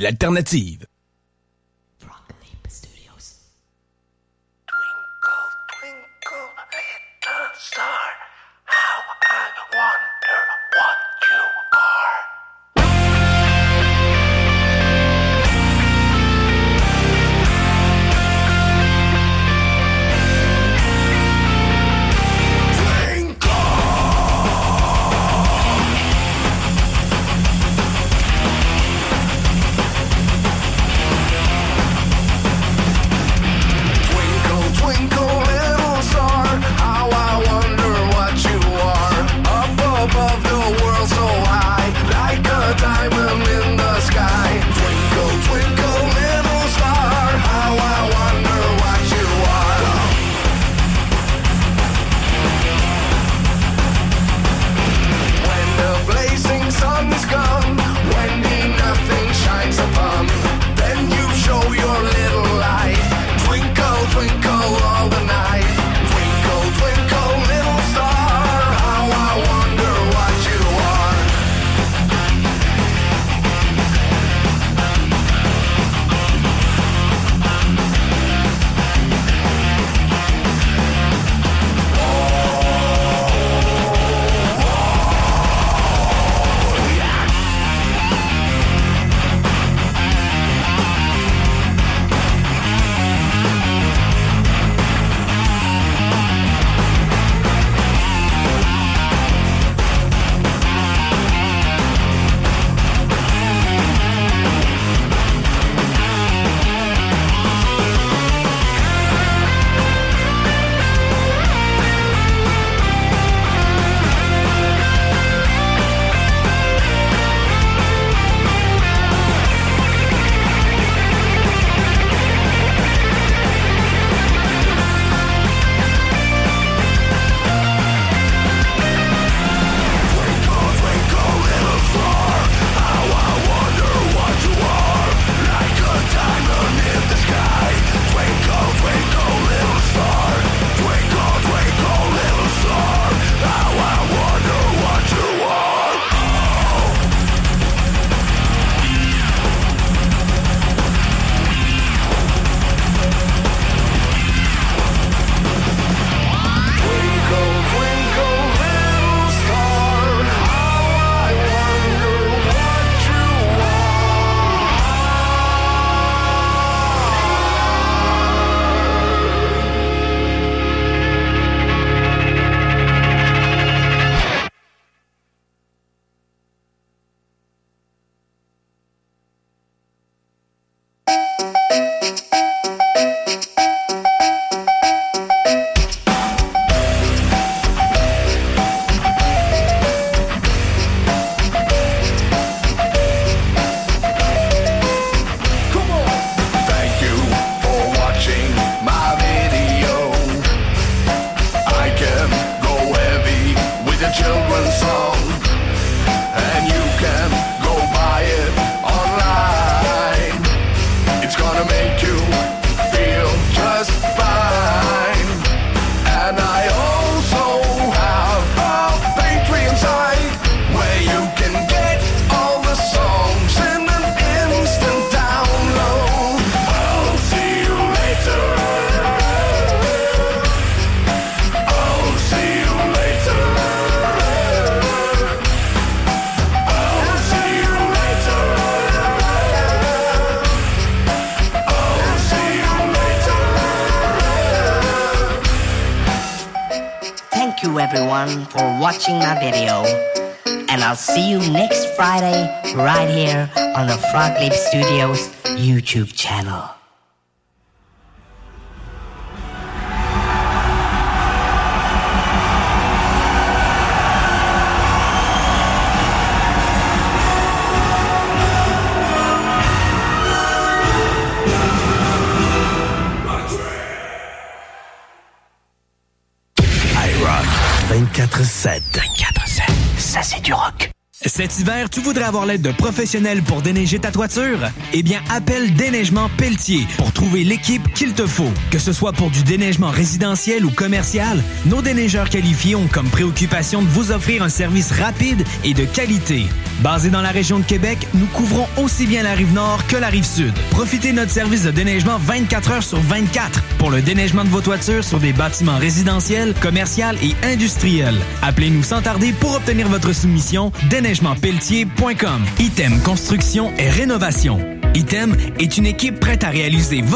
L'alternative. Watching my video. And I'll see you next Friday right here on the Frog Leap Studios YouTube channel. Hiver, tu voudrais avoir l'aide de professionnels pour déneiger ta toiture? Eh bien, appelle Déneigement Pelletier pour trouver l'équipe qu'il te faut. Que ce soit pour du déneigement résidentiel ou commercial, nos déneigeurs qualifiés ont comme préoccupation de vous offrir un service rapide et de qualité. Basé dans la région de Québec, nous couvrons aussi bien la rive nord que la rive sud. Profitez de notre service de déneigement 24 heures sur 24 pour le déneigement de vos toitures sur des bâtiments résidentiels, commerciaux et industriels. Appelez-nous sans tarder pour obtenir votre soumission déneigementpelletier.com. Item Construction et Rénovation. Item est une équipe prête à réaliser votre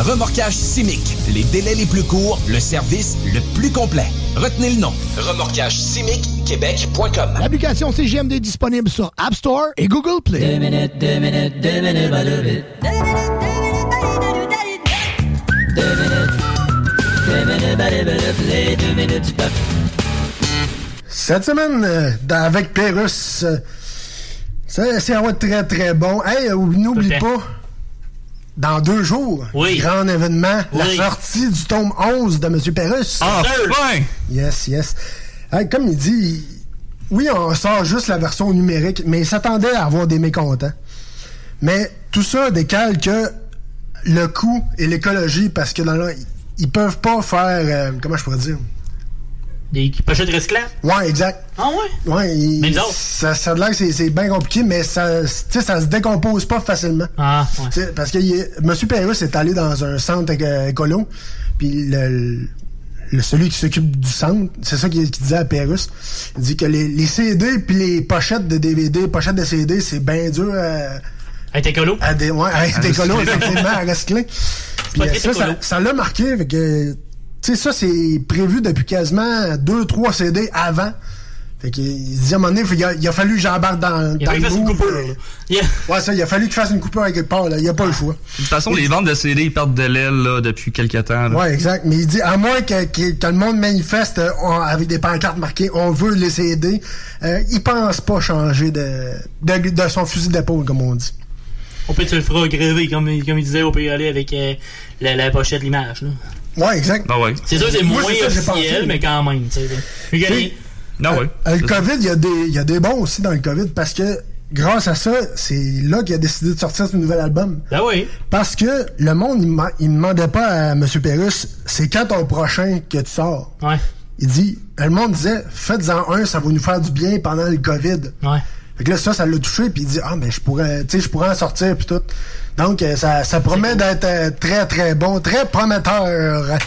Remorquage Simic. Les délais les plus courts, le service le plus complet. Retenez le nom. Remorquage Québec.com. L'application CGMD est disponible sur App Store et Google Play. Deux minutes, deux minutes, deux minutes, ba, deux minutes. Deux minutes, deux minutes, ba, deux minutes, les deux minutes du peuple. Cette semaine, euh, dans- avec Pérus, euh, va être très très bon. Hey, euh, n'oublie pas, dans deux jours, Oui. grand événement, la sortie du tome 11 de M. Pérus. Ah, Enfin! Yes, yes. Hey, comme il dit, oui, on sort juste la version numérique, mais il s'attendait à avoir des mécontents. Mais tout ça décale que le coût et l'écologie, parce que dans le, ils peuvent pas faire, euh, comment je pourrais dire? Des pochettes recyclables? Ouais, exact. Ah ouais? Ouais, il- Mais nous autres? ça, ça a l'air que c'est- c'est bien compliqué, mais ça, tu sais, ça se décompose pas facilement. Ah, Tu sais, Parce que est- M. Pérus est allé dans un centre éco- écolo, puis le, le- celui qui s'occupe du centre, c'est ça qu'il disait à Pérus. Il dit que les, les CD puis les pochettes de DVD, pochettes de CD, c'est bien dur à... À être écolo? À, ouais, à être écolo, effectivement, à recycler. Puis euh, ça, ça l'a marqué, fait que... Tu sais, ça, c'est prévu depuis quasiment 2-3 CD avant. Fait qu'il il se dit à un moment donné, il a, il a fallu que j'embarque dans, Il dans a fallu le qu'il fasse une move, coupure. Ouais, ça, il a fallu qu'il fasse une coupure quelque part, là. Il n'y a pas le choix. De toute façon, les ventes de CD ils perdent de l'aile là, depuis quelques temps. là. Ouais, exact. Mais il dit, à moins que, que- que le monde manifeste euh, on- avec des pancartes marquées, on veut les CD, euh, il pense pas changer de, de, de son fusil d'épaule, comme on dit. On peut te le fera gréver, comme, comme il disait, on peut y aller avec euh, la, la pochette, l'image. là? Ouais, exact. Ah ouais. C'est sûr c'est Moi, moins ça officiel, mais quand même. tu sais. Regardez. Ah ouais. Euh, le COVID, il y, a des, il y a des bons aussi dans le COVID parce que grâce à ça, c'est là qu'il a décidé de sortir ce nouvel album. Ben oui. Parce que le monde, il, il demandait pas à M. Pérus, c'est quand ton prochain que tu sors? Ouais. Il dit, le monde disait, faites-en un, ça va nous faire du bien pendant le COVID. Ouais. Fait que là, ça, ça l'a touché, puis il dit, ah, mais je pourrais, tu sais, je pourrais en sortir, puis tout. Donc, euh, ça, ça promet d'être euh, très, très bon, très prometteur.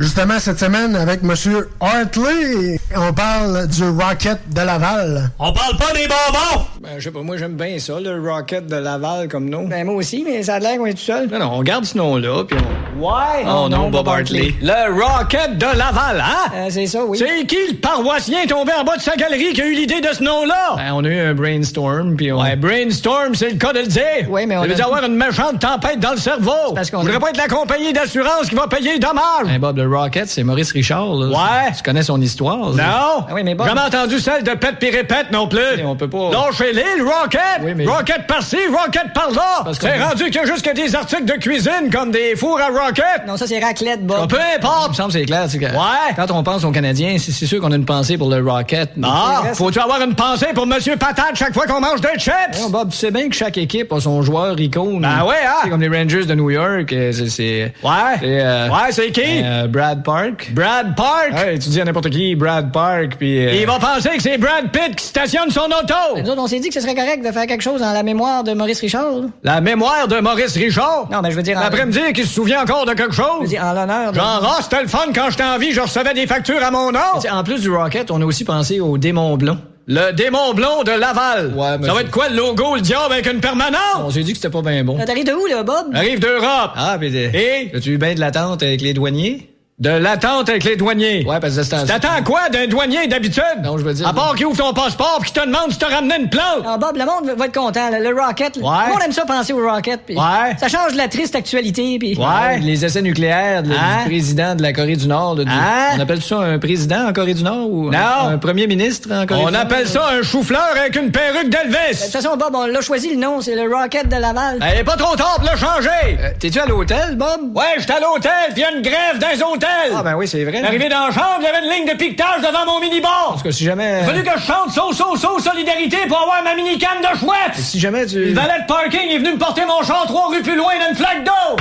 Justement, cette semaine, avec M. Hartley, on parle du Rocket de Laval. On parle pas des bonbons! Ben, je sais pas, moi, j'aime bien ça, le Rocket de Laval comme nom. Ben, moi aussi, mais ça a l'air qu'on est tout seul. Non, non, on garde ce nom-là, puis on... Ouais! Oh non, Bob Hartley. Le Rocket de Laval, hein? Euh, c'est ça, oui. C'est qui le paroissien tombé en bas de sa galerie qui a eu l'idée de ce nom-là? Ben, on a eu un brainstorm, puis on... Ouais, brainstorm, c'est le cas de le dire. Oui, mais on Ça veut a- dire avoir une méchante tempête dans le cerveau. parce qu'on Je voudrais a- pas être la compagnie d'assurance qui va payer les dommages. Ben, Bob, le Rocket, c'est Maurice Richard, là. Ouais. Tu connais son histoire, Non? Ah oui, mais Bob- Jamais entendu celle de pète puis répète non plus. on peut pas... Le Rocket! Rocket par-ci, Rocket par-là! C'est rendu qu'il y a juste que des articles de cuisine, comme des fours à Rocket! Non, ça, c'est raclette, Bob. peu importe! Il me semble que c'est clair. c'est que- Quand on pense aux Canadiens, c'est sûr qu'on a une pensée pour le Rocket. Ah! Faut-tu avoir une pensée pour Monsieur Patate chaque fois qu'on mange des chips? Non, Bob, tu sais bien que chaque équipe a son joueur icône. Ben ouais, hein? C'est comme les Rangers de New York. euh, C'est... Ouais. euh, Ouais, c'est qui? euh, Brad Park. Brad Park? Ouais, tu dis à n'importe qui Brad Park, puis... euh, Il va penser que c'est Brad Pitt qui stationne son auto! Nous autres, on s'est dit que ce serait correct de faire quelque chose en la mémoire de Maurice Richard. La mémoire de Maurice Richard? Non, mais je veux dire... en- L'après-midi, qui se souvient encore de quelque Je veux chose? dire, en l'honneur de... Genre, ah, c'était le fun quand j'étais en vie, je recevais des factures à mon nom. En plus du Rocket, on a aussi pensé au démon blond. Le démon blond de Laval. ça va être quoi le logo, le diable avec une permanente? On s'est dit que c'était pas bien bon. T'arrives de où, là, Bob? Arrive d'Europe. Ah, pis Et? As-tu eu bien de l'attente avec les douaniers? De l'attente avec les douaniers. Ouais, parce que c'est Tu t'attends quoi d'un douanier d'habitude? Non, je veux dire. À part qu'il ouvre ton passeport pis qu'il te demande si t'as ramené une plante. Ah, Bob, le monde va être content. là. Le Rocket, là. Ouais. le monde aime ça penser au Rocket. puis Ouais. Ça change de la triste actualité. Puis... Ouais. Les essais nucléaires de- Hein? du président de la Corée du Nord. là, du- Hein? On appelle ça un président en Corée du Nord ou Non. un, un premier ministre en Corée On du Nord? appelle ça un chou-fleur avec une perruque d'Elvis. De toute façon, Bob, on l'a choisi le nom. C'est le Rocket de Laval. Elle est pas trop tard pour le changer. T'es-tu à l'hôtel, Bob? Ouais, j'étais à l'hôtel, y a une grève dans les hôtels. Ah, ben oui, c'est vrai. Arrivé dans la chambre, il y avait une ligne de piquetage devant mon mini-bar. Parce que si jamais. Il a fallu que je chante So, so, so, solidarité pour avoir ma mini-canne de chouette. Si jamais tu. Le valet de parking est venu me porter mon char trois rues plus loin d'une flaque d'eau.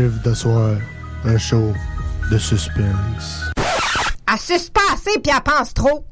chiffre de soir, un show de suspense. À suspenser puis à pense trop.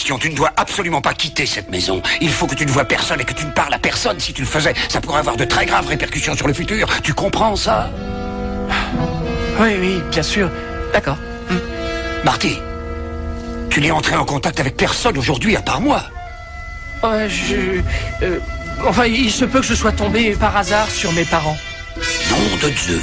Question. Tu ne dois absolument pas quitter cette maison. Il faut que tu ne vois personne et que tu ne parles à personne. Si tu le faisais, ça pourrait avoir de très graves répercussions sur le futur. Tu comprends ça? Oui, oui, bien sûr. D'accord. Marty, tu n'es entré en contact avec personne aujourd'hui à part moi. Euh, je... euh, enfin, il se peut que je sois tombé par hasard sur mes parents. Nom de Dieu.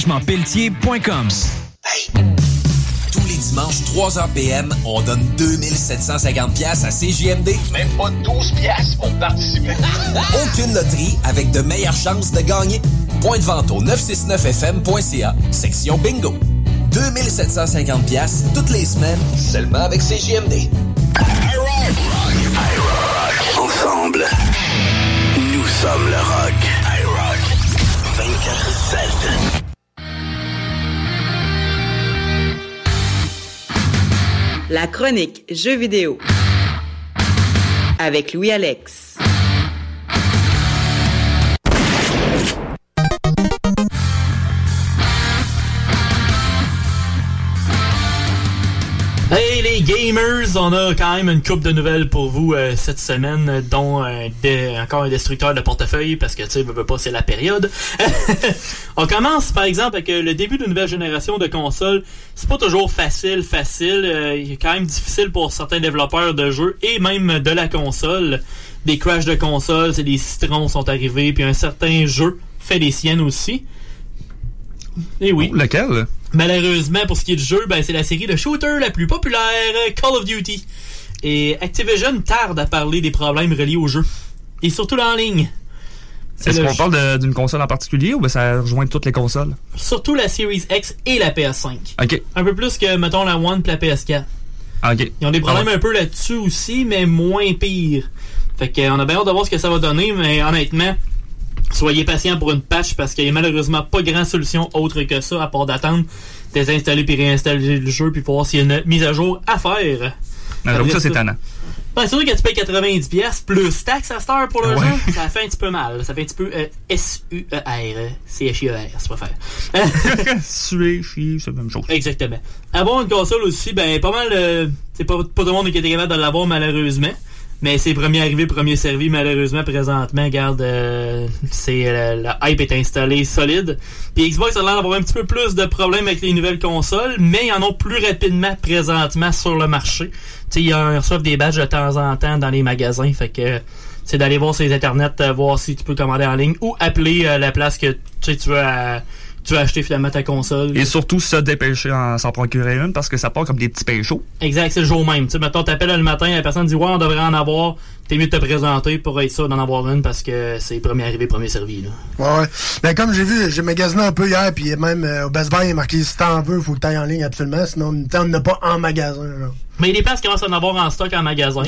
déneigementpelletier.com. Tous les dimanches, 3h PM, on donne 2750 pièces à CJMD. Même pas 12 pièces pour participer. Aucune loterie avec de meilleures chances de gagner. Point de vente au 969fm.ca, section bingo. 2750 pièces toutes les semaines, seulement avec CJMD. Ensemble, nous sommes le rock. iRock 24-7. La chronique Jeux vidéo avec Louis Alex. Gamers, on a quand même une coupe de nouvelles pour vous euh, cette semaine, dont euh, encore un destructeur de portefeuille, parce que tu sais, veux pas, c'est la période. on commence par exemple avec euh, le début d'une nouvelle génération de consoles. C'est pas toujours facile, facile. il est quand même difficile pour certains développeurs de jeux et même de la console. Des crashs de console, c'est des citrons sont arrivés, puis un certain jeu fait des siennes aussi. Et oui. lequel? Malheureusement, pour ce qui est du jeu, ben, c'est la série de shooter la plus populaire, Call of Duty. Et Activision tarde à parler des problèmes reliés au jeu. Et surtout là en ligne. Est-ce qu'on parle d'une console en particulier ou ben ça rejoint toutes les consoles? Surtout la Series X et la PS5. Ok. Un peu plus que, mettons, la One et la PS4. Ah, ok. Ils ont des problèmes Ah ouais. un peu là-dessus aussi, mais moins pire. Fait que, euh, on a bien hâte de voir ce que ça va donner, mais honnêtement, soyez patient pour une patch parce qu'il y a malheureusement pas grand solution autre que ça, à part d'attendre, désinstaller puis réinstaller le jeu puis voir s'il y a une mise à jour à faire. Ah, que ça, c'est tannant. Ben, c'est sûr que tu payes 90$ piastres plus taxe à cette heure pour le Ouais. jeu, ça fait un petit peu mal. Ça fait un petit peu euh, S-U-E-R, C-H-I-E-R, c'est pas faire. Suer, chier, c'est la même chose. Exactement. Avoir une console aussi, ben pas mal. euh, c'est pas, pas tout le monde qui était capable de l'avoir malheureusement. Mais c'est premier arrivé, premier servi, malheureusement, présentement, regarde, euh, c'est euh, la hype est installée solide. Puis Xbox a l'air d'avoir un petit peu plus de problèmes avec les nouvelles consoles, mais ils en ont plus rapidement présentement sur le marché. Tu sais, ils en reçoivent des badges de temps en temps dans les magasins, fait que c'est d'aller voir sur les internets, euh, voir si tu peux commander en ligne ou appeler euh, la place que tu veux, euh, tu veux acheter finalement ta console. Et surtout se dépêcher en s'en procurer une parce que ça part comme des petits pains chauds. Exact, c'est le jour même. Tu sais, mettons, t'appelles le matin, la personne dit, ouais, on devrait en avoir. T'es mieux de te présenter pour être sûr d'en avoir une parce que c'est premier arrivé, premier servi, là. Ouais, ouais. Ben, comme j'ai vu, j'ai magasiné un peu hier, puis même euh, au Best Buy, il est marqué si t'en veux, faut que t'ailles en ligne absolument, sinon on n'en a pas en magasin. là. Mais des places commencent à en avoir en stock en magasin.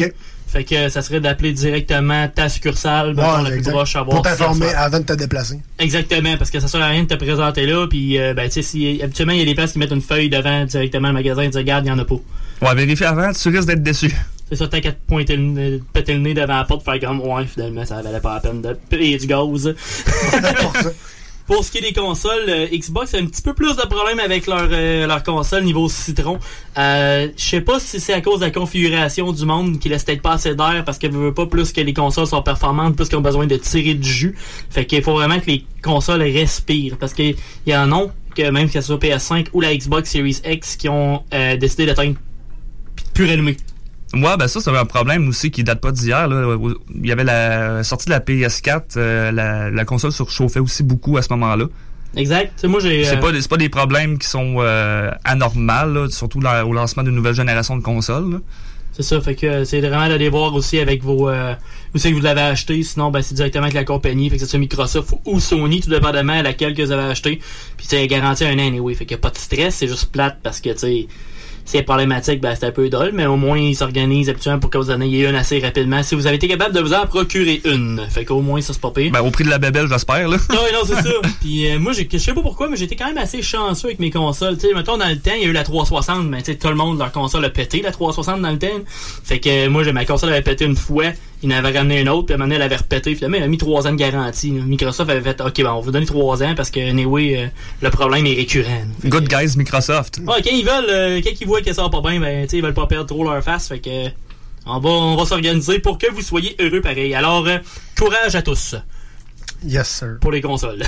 Fait que ça serait d'appeler directement ta succursale, mettons, la plus proche, Pour t'informer avant de te déplacer. Exactement, parce que ça sert à rien de te présenter là, puis euh, ben, tu sais, si, habituellement, il y a des places qui mettent une feuille devant directement le magasin et disent, regarde, il n'y en a pas. Ouais, vérifie avant, tu risques d'être déçu. C'est ça, t'as qu'à te pointer le, nez- péter le nez devant la porte, faire comme, ouais, finalement, ça valait pas la peine de payer du gaz. Pour ce qui est des consoles, euh, Xbox a un petit peu plus de problèmes avec leur, euh, console niveau citron. Euh, Je sais pas si c'est à cause de la configuration du monde qui laisse peut-être pas assez d'air parce qu'elle veut pas plus que les consoles sont performantes, plus qu'ils ont besoin de tirer du jus. Fait qu'il faut vraiment que les consoles respirent parce qu'il y en a que même que ce soit PS5 ou la Xbox Series X qui ont euh, décidé d'atteindre plus rallumé. Ouais, ben ça, c'est un problème aussi qui date pas d'hier. là. Il y avait la sortie de la PS4, euh, la, la console surchauffait aussi beaucoup à ce moment-là. Exact. Moi j'ai. C'est euh, pas, c'est pas des problèmes qui sont euh, là, surtout la- au lancement d'une nouvelle génération de consoles. C'est ça, fait que euh, c'est vraiment d'aller voir aussi avec vos euh, où c'est que vous l'avez acheté, sinon ben c'est directement avec la compagnie, fait que ce soit Microsoft ou Sony, tout dépendamment à laquelle que vous avez acheté. Puis c'est garanti un an anyway, fait qu'il n'y a pas de stress, c'est juste plate parce que tu sais c'est problématique, ben c'est un peu drôle, mais au moins ils s'organisent habituellement pour que vous en ayez une assez rapidement. Si vous avez été capable de vous en procurer une, fait qu'au moins ça c'est pas pire. Ben, au prix de la bébelle, j'espère. Là. Non, non, c'est ça. Puis euh, moi, je sais pas pourquoi, mais j'étais quand même assez chanceux avec mes consoles. Tu sais, mettons, dans le temps, il y a eu la 360, mais tu sais, tout le monde, leur console a pété, la 360 dans le temps. Fait que euh, moi, j'ai ma console avait pété une fois, il en avait ramené une autre, puis à un moment donné, elle avait repété. Finalement, il a mis 3 ans de garantie. là. Microsoft avait fait, OK, ben, on va vous donner 3 ans parce que, anyway, euh, le problème est récurrent. Good guys, Microsoft. Ouais, quand ils veulent, euh, quand ils voient que ça va pas bien, ben, tu sais, ils veulent pas perdre trop leur face, fait que, on va, on va s'organiser pour que vous soyez heureux pareil. Alors, euh, courage à tous. Yes, sir. Pour les consoles.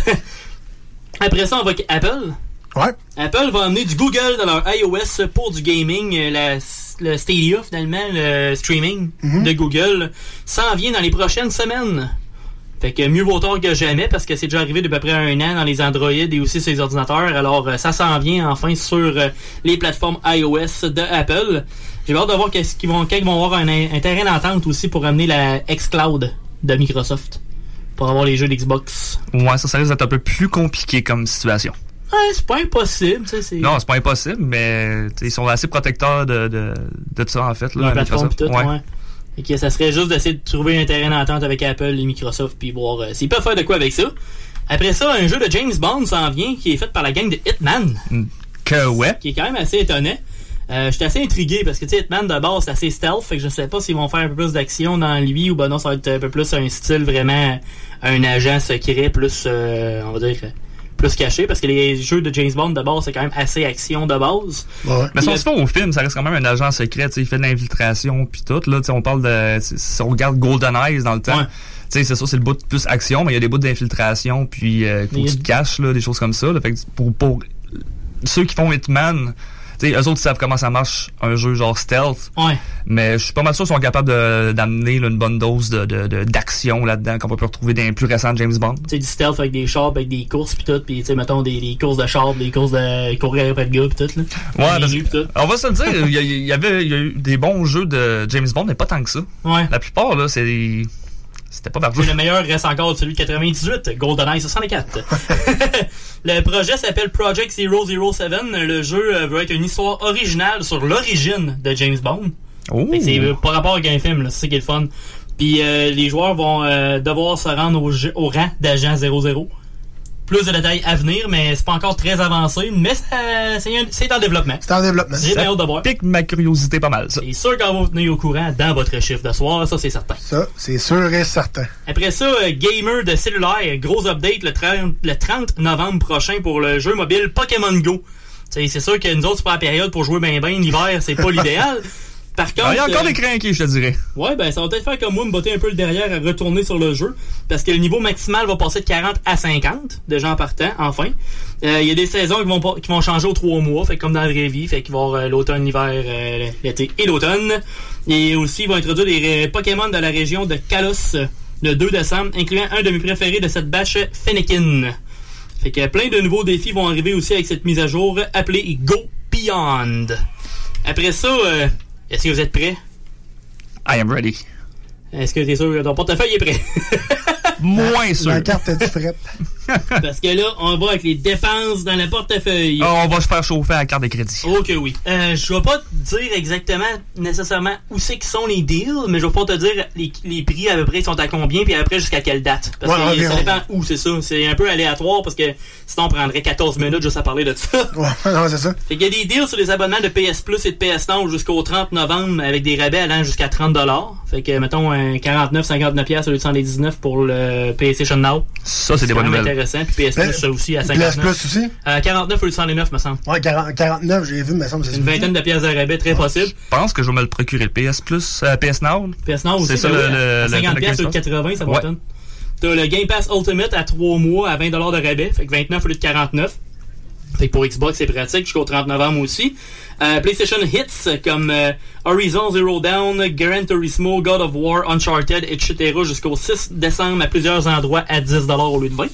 Après ça, on va avec Apple. Ouais. Apple va amener du Google dans leur iOS pour du gaming. Euh, La, le Stadia, finalement, le streaming de Google, s'en vient dans les prochaines semaines. Fait que mieux vaut tard que jamais parce que c'est déjà arrivé depuis à peu près un an dans les Android et aussi sur les ordinateurs. Alors euh, ça s'en vient enfin sur euh, les plateformes iOS de Apple. J'ai hâte de voir qu'est-ce qu'ils vont, quand ils vont avoir un, un terrain d'entente aussi pour amener la xCloud de Microsoft pour avoir les jeux d'Xbox. Ouais, ça, ça risque d'être un peu plus compliqué comme situation. Ouais, c'est pas impossible, c'est- Non, c'est pas impossible, mais ils sont assez protecteurs de, de, de ça, en fait. Là, la plateforme pis tout, ouais. Et que ça serait juste d'essayer de trouver un terrain d'entente avec Apple et Microsoft puis voir euh, s'ils peuvent faire de quoi avec ça. Après ça, un jeu de James Bond s'en vient qui est fait par la gang de Hitman. Que ouais. Qui est quand même assez étonnant. Euh, J'étais assez intrigué parce que tu sais, Hitman de base c'est assez stealth, fait que je sais pas s'ils vont faire un peu plus d'action dans lui ou ben non, ça va être un peu plus un style vraiment un agent secret plus euh, on va dire plus caché parce que les jeux de James Bond de base c'est quand même assez action de base. Mais si on se fait au film, ça reste quand même un agent secret, tu sais, il fait de l'infiltration puis tout. Là, tu sais, on parle de. Si on regarde Golden Eyes dans le temps, tu sais, c'est ça, c'est le bout de plus action, mais il y a des bouts d'infiltration, puis euh, faut que tu te caches, là, des choses comme ça. là. fait que pour, pour ceux qui font Hitman, sais, eux autres savent comment ça marche un jeu genre stealth. Ouais. Mais je suis pas mal sûr qu'ils sont capables d'amener une bonne dose de, de, de- d'action là-dedans qu'on va plus retrouver dans les plus récents James Bond. tu sais, du stealth avec des chars, avec des courses pis tout, pis tu sais, mettons des, des courses de chars, des courses de courir après le gars pis tout, là. Ouais, parce tout. On va se le dire, il y, avait il y a eu des bons jeux de James Bond, mais pas tant que ça. Ouais. La plupart, là, c'est des- C'était pas. Puis le meilleur reste encore celui de 98, GoldenEye 64. le projet s'appelle Project 007. Le jeu euh, veut être une histoire originale sur l'origine de James Bond. C'est euh, par rapport à un film, c'est ça qui est le fun. Puis euh, les joueurs vont euh, devoir se rendre au rang d'agent 00. Plus de détails à venir, mais c'est pas encore très avancé, mais ça- c'est en développement. C'est en développement. J'ai bien hâte de voir. pique ma curiosité pas mal, ça. C'est sûr qu'on va vous tenir au courant dans votre chiffre de soir, ça c'est certain. Ça, c'est sûr et certain. Après ça, euh, Gamer de cellulaire, gros update le 30, le 30 novembre prochain pour le jeu mobile Pokémon Go. T'sais, C'est sûr que nous autres, c'est pas la période pour jouer ben ben l'hiver, c'est pas l'idéal. Par contre. Ah, Il y a encore euh, des craqués, je te dirais. Ouais, ben ça va peut-être faire comme moi, me botter un peu le derrière à retourner sur le jeu. Parce que le niveau maximal va passer de 40 à 50, déjà en partant, enfin. Euh, Il y a des saisons qui vont, qui vont changer aux trois mois, fait comme dans la vraie vie, fait qu'il va y avoir euh, l'automne, l'hiver, euh, l'été et l'automne. Et aussi, ils vont introduire des Pokémon de la région de Kalos le 2 décembre, incluant un de mes préférés de cette batch, Fennekin. Fait que plein de nouveaux défis vont arriver aussi avec cette mise à jour appelée Go Beyond. Après ça, euh, est-ce que vous êtes prêts? I am ready. Est-ce que t'es sûr que ton portefeuille est prêt? Moins sûr. La carte est frette. Parce que là, on va avec les dépenses dans le portefeuille. Ah, on va se faire chauffer à la carte de crédit. Ok, oui. Euh, je vais pas te dire exactement, nécessairement, où c'est que sont les deals, mais je vais pas te dire les, les prix à peu près sont à combien, puis après jusqu'à quelle date. Parce Ouais, que ça dépend où, c'est ça. C'est un peu aléatoire parce que sinon on prendrait 14 minutes juste à parler de ça. Ouais, non, c'est ça. Fait qu'il y a des deals sur les abonnements de PS Plus et de PS Now jusqu'au 30 novembre avec des rabais allant jusqu'à 30 Fait que, mettons, un 49, 59 pièces au lieu de 119 pour le PlayStation Now. Ça, c'est des bonnes nouvelles. Intéressant. Puis PS Plus, ça aussi, à PS 59. Plus aussi? Euh, 49 au lieu de 109, me semble. Ouais, 40 49, j'ai vu, mais ça me semble Une vingtaine de pièces de rabais, très possible. Je pense que je vais me le procurer, le PS Plus, euh, PS Now. PS Now aussi, C'est ça, ben le, oui, le, à le- 50 le pièces au lieu de 15. 80, ça va Ouais. tonne. T'as le Game Pass Ultimate à 3 mois à 20$ de rabais, fait que 29 au lieu de 49. Fait que pour Xbox, c'est pratique jusqu'au 30 novembre aussi. Euh, PlayStation Hits comme euh, Horizon Zero Dawn, Gran Turismo, God of War, Uncharted, etc. jusqu'au 6 décembre à plusieurs endroits à 10$ au lieu de 20$.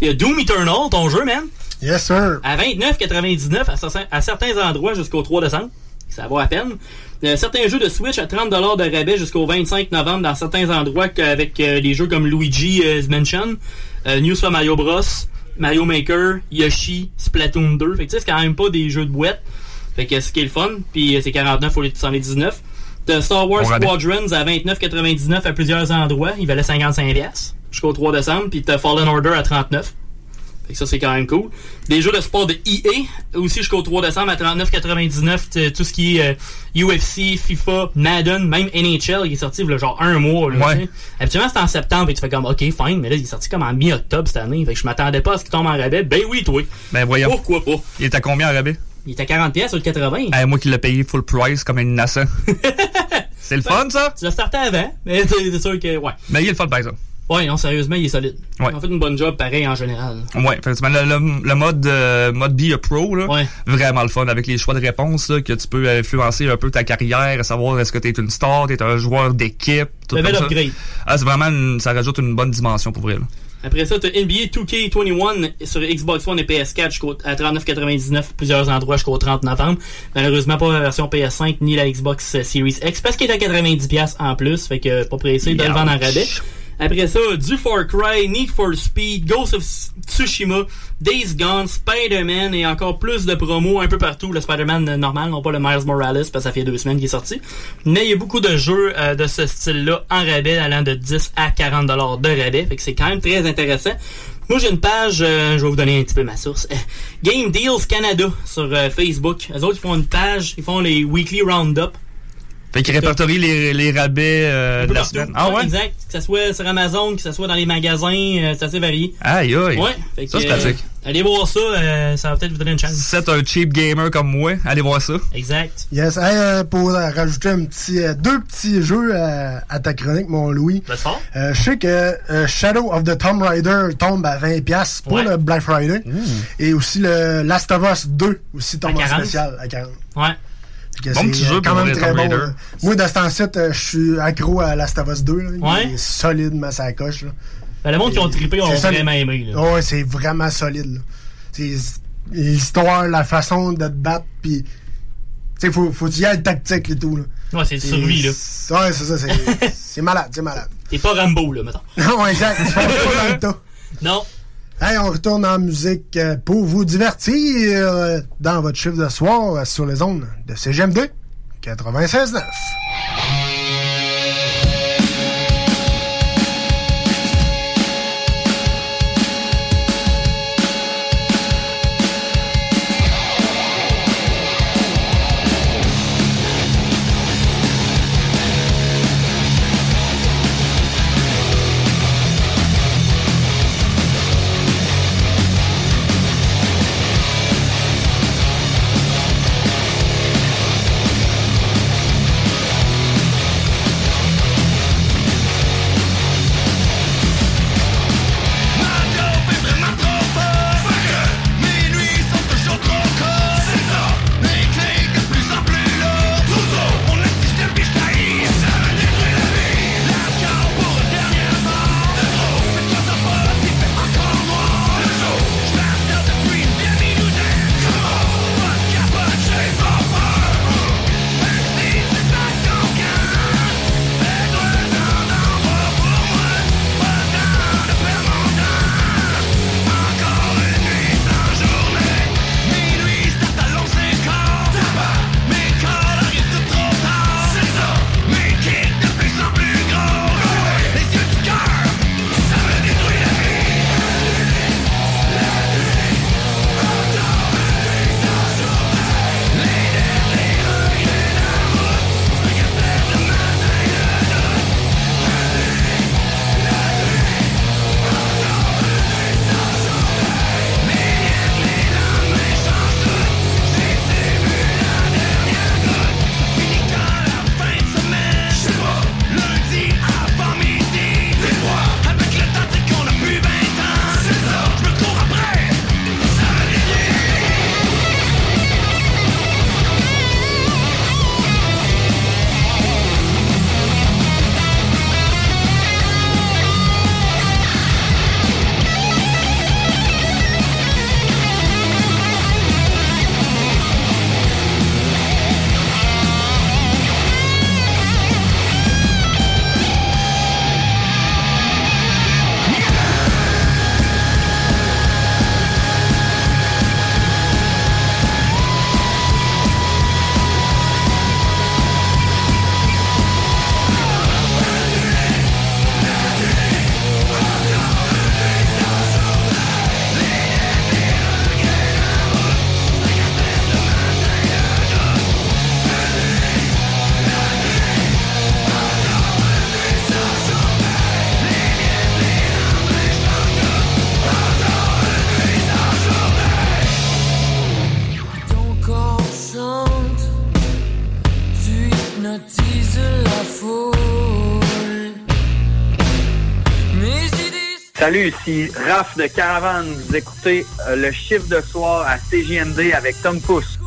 Il y a Doom Eternal, ton jeu, man. Yes, sir. À 29,99 à, certains- à certains endroits jusqu'au 3 décembre. Ça vaut à peine. Euh, certains jeux de Switch à 30$ de rabais jusqu'au 25 novembre dans certains endroits avec euh, des jeux comme Luigi euh, Mansion, euh, New Super Mario Bros, Mario Maker, Yoshi, Splatoon 2. Fait que tu sais, c'est quand même pas des jeux de boîte. Fait que ce qui est le fun. Puis euh, c'est 49 au lieu de 119. T'as Star Wars. Squadrons à 29,99 à plusieurs endroits. Il valait 55$ piastres jusqu'au 3 décembre. Puis t'as Fallen Order à 39. Fait que ça, c'est quand même cool. Des jeux de sport de EA, aussi jusqu'au 3 décembre à 39,99. t'as Tout ce qui est euh, UFC, FIFA, Madden, même NHL, il est sorti il y a genre un mois. Là, Ouais. Habituellement, c'est en septembre et tu fais comme, OK, fine, mais là, il est sorti comme en mi-octobre cette année. Fait que je m'attendais pas à ce qu'il tombe en rabais. Ben oui, toi. Ben voyons. Pourquoi pas? Il est à combien en rabais? Il est à 40$ pièces ou 80$. Eh, moi qui l'ai payé full price comme un innocent. c'est le fun, ça? Tu l'as starté avant, mais c'est c'est sûr que, ouais. Mais il est le fun, par exemple. Ouais, non, sérieusement, il est solide. Ouais. On fait une bonne job, pareil, en général. Ouais, effectivement, le, le, le mode euh, mode Be a Pro, là, Ouais. vraiment le fun avec les choix de réponses là, que tu peux influencer un peu ta carrière, à savoir est-ce que t'es une star, t'es un joueur d'équipe, tout comme ça. upgrade. Ah, c'est vraiment une- ça rajoute une bonne dimension pour vrai. là. Après ça, t'as NBA 2K21 sur Xbox One et PS4 jusqu'au à 39,99 plusieurs endroits jusqu'au 30 novembre. Malheureusement, pas la version PS5 ni la Xbox Series X parce qu'il est à 90$ en plus. Fait que pas pressé de le vendre en rabais. Après ça, du Far Cry, Need for Speed, Ghost of Tsushima, Days Gone, Spider-Man et encore plus de promos un peu partout. Le Spider-Man normal, non pas le Miles Morales parce que ça fait deux semaines qu'il est sorti. Mais il y a beaucoup de jeux euh, de ce style-là en rabais allant de 10 à 40 dollars de rabais. Fait que c'est quand même très intéressant. Moi, j'ai une page, euh, je vais vous donner un petit peu ma source. Euh, Game Deals Canada sur euh, Facebook. Les autres, ils font une page, ils font les Weekly Roundup. Fait qu'il répertorie les, les rabais euh, de la partout. semaine. Ah ouais? Exact. Que ce soit sur Amazon, que ce soit dans les magasins, euh, c'est assez varié. Aïe aïe. Ouais. Fait Ça, que, c'est pratique. euh, allez voir ça, euh, ça va peut-être vous donner une chance. Si c'est un cheap gamer comme moi, allez voir ça. Exact. Yes. Hey, euh, pour euh, rajouter un petit, euh, deux petits jeux euh, à ta chronique, mon Louis. fort. Euh, je sais que euh, Shadow of the Tomb Raider tombe à 20$ pour Ouais. le Black Friday. Et aussi le Last of Us 2 aussi tombe en 40. spécial à 40. Ouais. Bon c'est, petit euh, jeu quand même très bon. Moi, de ce temps-ci, euh, je suis accro à Last of Us 2. là. Il Ouais. est solide, ma sacoche. Là. Ben, le monde qui ont trippé ont vraiment aimé. Là. Ouais, c'est vraiment solide. l'histoire, la façon de te battre, puis tu sais, faut, faut y aller tactique et tout. Là. Ouais, c'est survie, là. Ouais, c'est ça, c'est, c'est malade, c'est malade. T'es pas Rambo, là, mettons. Non, exact, tu pas dans le tas. Non. Hey, on retourne en musique euh, pour vous divertir euh, dans votre chiffre de soir euh, sur les ondes de CGM2 96.9. Salut, ici Raph de Caravane. Vous écoutez euh, le chiffre de soir à CGMD avec Tom Pousse.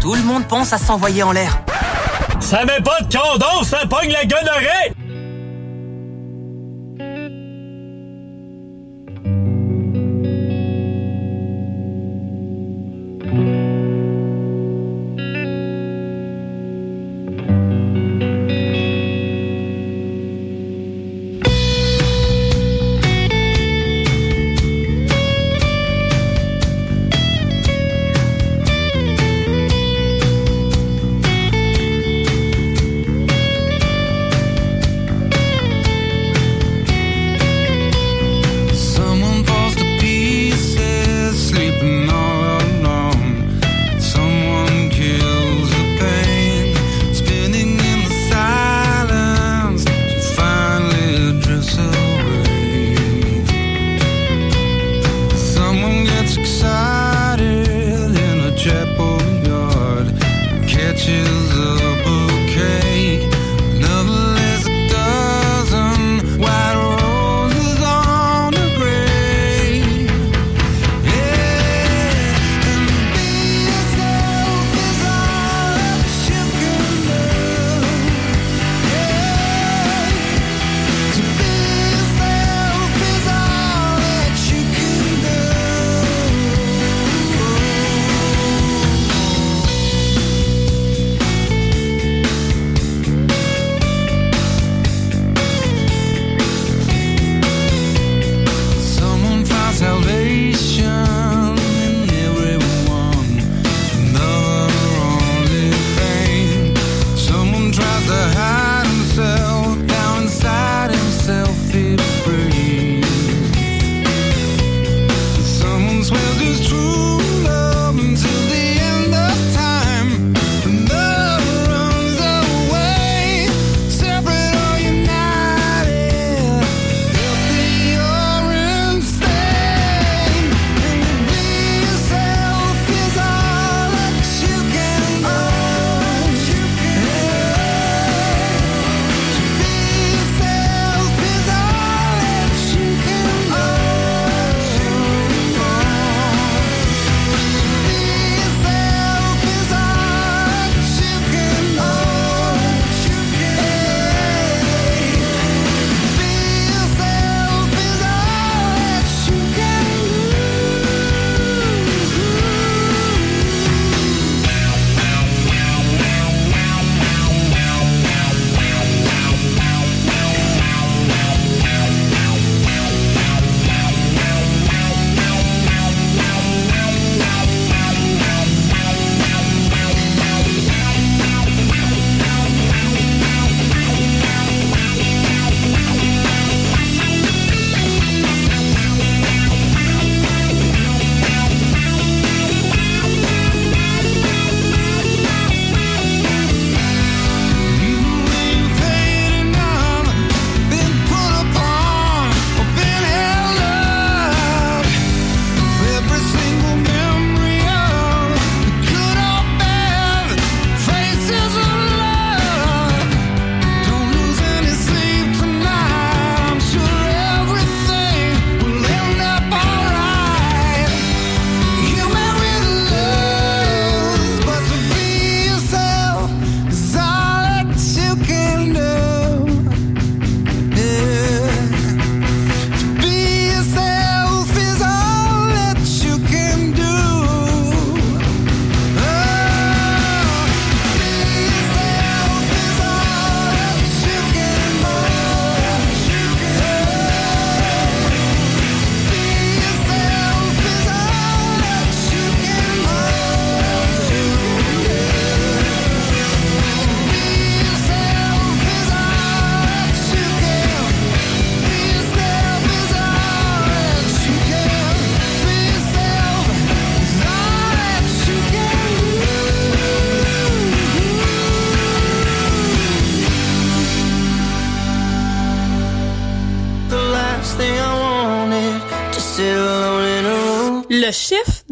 Tout le monde pense à s'envoyer en l'air. Ça met pas de condom, ça pogne la gonorrhée!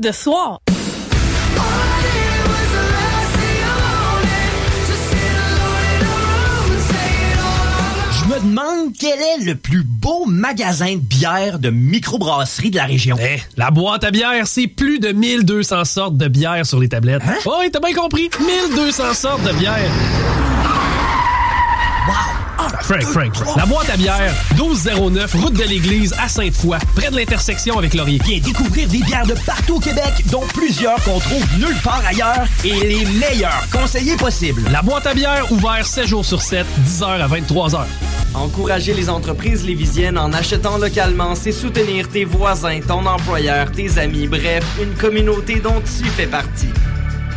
De soir. Je me demande quel est le plus beau magasin de bière de microbrasserie de la région. Eh, la boîte à bière, c'est plus de 1200 sortes de bière sur les tablettes. Hein? Oh, oui, t'as bien compris. 1200 sortes de bière. Frank, Frank, Frank. La boîte à bière, 1209, route de l'église à Sainte-Foy, près de l'intersection avec Laurier. Viens découvrir des bières de partout au Québec, dont plusieurs qu'on trouve nulle part ailleurs et les meilleurs conseillers possibles. La boîte à bière, ouvert 7 jours sur 7, 10h à 23h. Encourager les entreprises lévisiennes en achetant localement, c'est soutenir tes voisins, ton employeur, tes amis, bref, une communauté dont tu fais partie.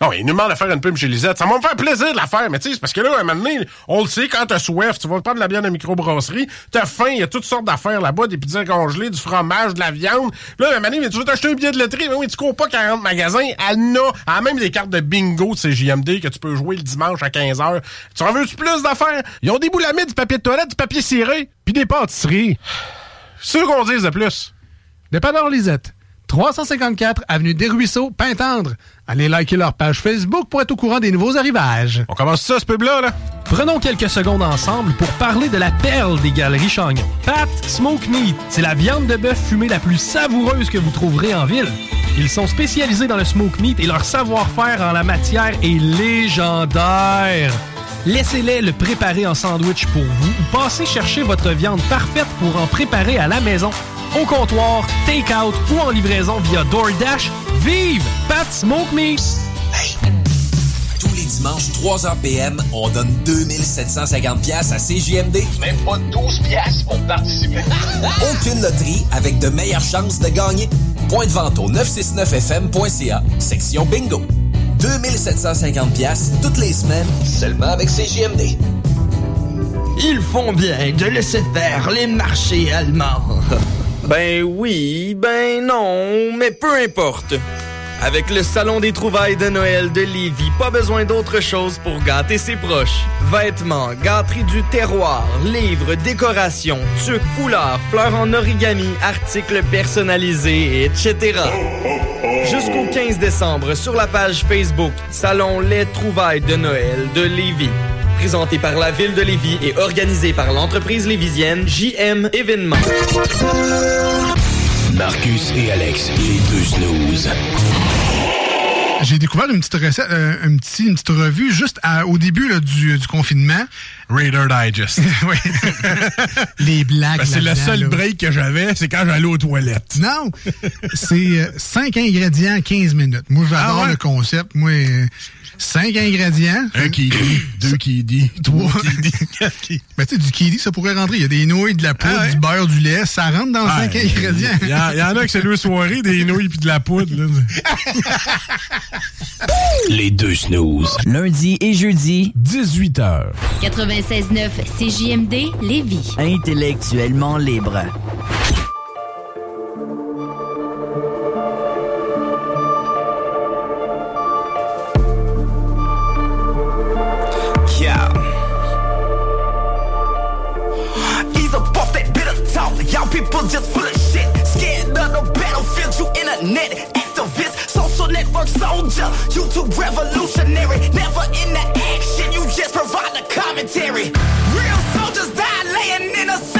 Non, il nous demande de faire une pub chez Lisette. Ça va me faire plaisir de la faire, mais tu sais, parce que là, à un moment donné, on le sait, quand t'as soif, tu vas prendre la bière de microbrasserie, t'as faim, il y a toutes sortes d'affaires là-bas, des pizzas congelées, du fromage, de la viande. Là, à un moment donné, tu veux t'acheter un billet de loterie, mais oui, tu cours pas 40 magasins, elle en a, elle a même des cartes de bingo de CJMD que tu peux jouer le dimanche à 15h. Tu en veux-tu plus d'affaires? Ils ont des boulamides, du papier de toilette, du papier ciré, puis des pâtisseries. C'est ce qu'on dise de plus. Dépanneur Lisette. 354 Avenue des Ruisseaux, Pintendre. Allez liker leur page Facebook pour être au courant des nouveaux arrivages. On commence ça, ce pub-là, là? Prenons quelques secondes ensemble pour parler de la perle des galeries Chagnon. Pat Smoke Meat, c'est la viande de bœuf fumée la plus savoureuse que vous trouverez en ville. Ils sont spécialisés dans le smoke meat et leur savoir-faire en la matière est légendaire. Laissez-les le préparer en sandwich pour vous ou passez chercher votre viande parfaite pour en préparer à la maison, au comptoir, take-out ou en livraison via DoorDash. Vive Pat Smoke Meat! Tous les dimanches, 3h PM, on donne 2750 pièces à CJMD. Même pas 12 pièces pour participer. Aucune loterie avec de meilleures chances de gagner. Point de vente au 969fm.ca, section bingo. 2750 pièces toutes les semaines, seulement avec CJMD. Ils font bien de laisser faire les marchés allemands. Ben oui, ben non, mais peu importe. Avec le Salon des trouvailles de Noël de Lévis, pas besoin d'autre chose pour gâter ses proches. Vêtements, gâteries du terroir, livres, décorations, tuques, foulards, fleurs en origami, articles personnalisés, etc. Jusqu'au 15 décembre, sur la page Facebook Salon Les Trouvailles de Noël de Lévis. Présenté par la ville de Lévis et organisé par l'entreprise lévisienne JM Événements. Marcus et Alex, les deux snooze. J'ai découvert une petite recette, euh, un petit, une petite revue juste à- au début là, du, du confinement. Raider Digest. oui. Les blagues. Ben, c'est le seul là. break que j'avais, c'est quand j'allais aux toilettes. Non, c'est 5 ingrédients, 15 minutes. Moi, j'adore Ah ouais? le concept. Moi, 5 ingrédients. Un dit, deux dit, trois dit, quatre Ben, tu sais, du kiwi, ça pourrait rentrer. Il y a des nouilles, de la poudre, Ah ouais? du beurre, du lait. Ça rentre dans Ah, 5 il- ingrédients. Il y, en- il y en a que c'est deux soirées, des nouilles puis de la poudre. là. Les deux snooze. Lundi et jeudi, 18h. 96.9 CJMD Lévis. intellectuellement libre. Yeah. Ease up off that bitter talk. Y'all people just full of shit. Scared of the battlefield, you internet activist, social network soldier, YouTube revolutionary. Never in the action, you just provide the commentary. Real soldiers die laying in a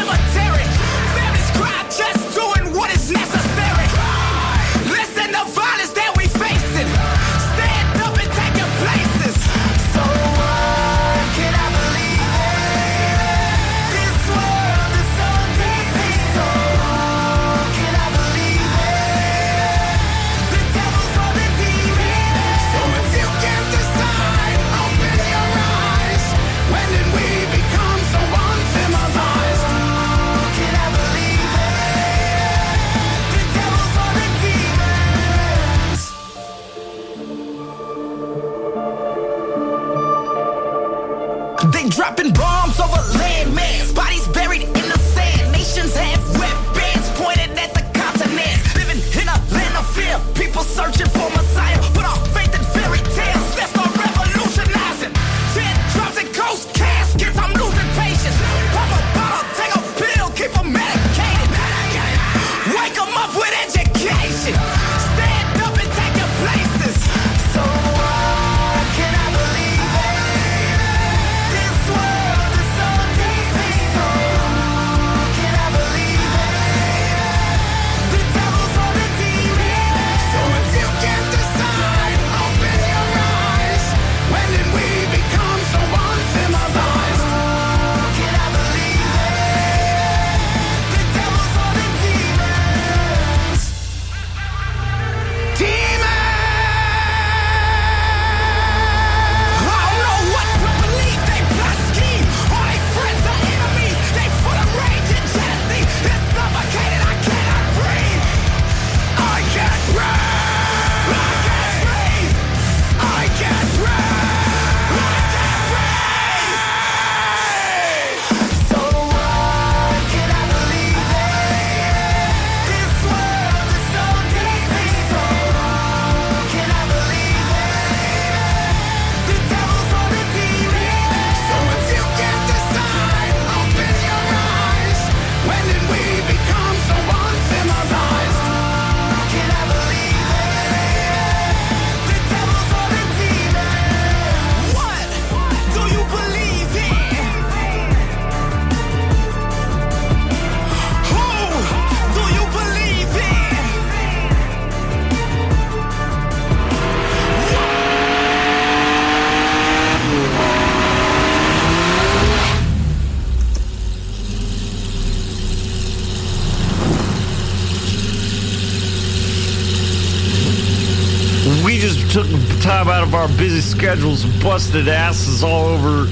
time out of our busy schedules and busted asses all over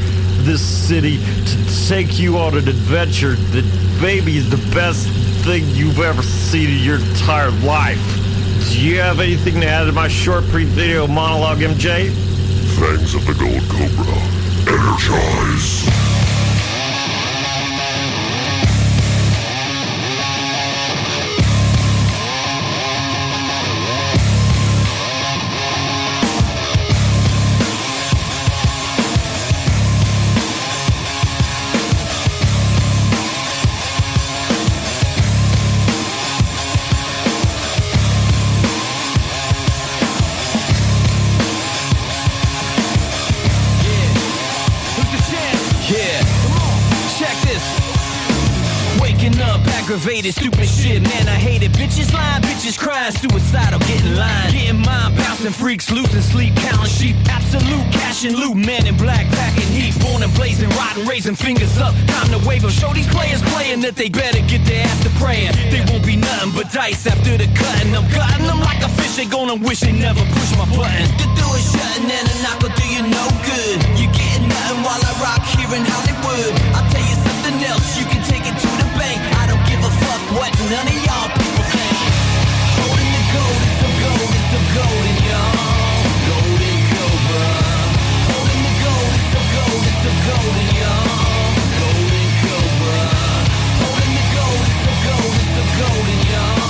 this city to take you on an adventure that maybe is the best thing you've ever seen in your entire life. Do you have anything to add to my short pre-video monologue, MJ? Fangs of the Gold Cobra. Energize. Aggravated, stupid shit, man, I hate it. Bitches lying, bitches crying, suicidal, getting line. Getting mind bouncing, freaks losing sleep, counting sheep. Absolute cash and loot, man in black, packing heat. Born and blazing, rotten, raising fingers up. Time to wave 'em. Show these players playing that they better get their ass to praying. They won't be nothing but dice after the cutting. I'm cutting them like a fish, they gonna wish they never pushed my button. The door is shutting and a knock will do you no good. You getting nothing while I rock here in Hollywood. I'll tell you something else, you can what none of y'all people think. Holding the gold, it's so gold, it's so golden, y'all. Golden Cobra. Holding the gold, it's so gold, it's so golden, y'all. Golden Cobra. Holding the gold, it's so gold, it's so golden, y'all.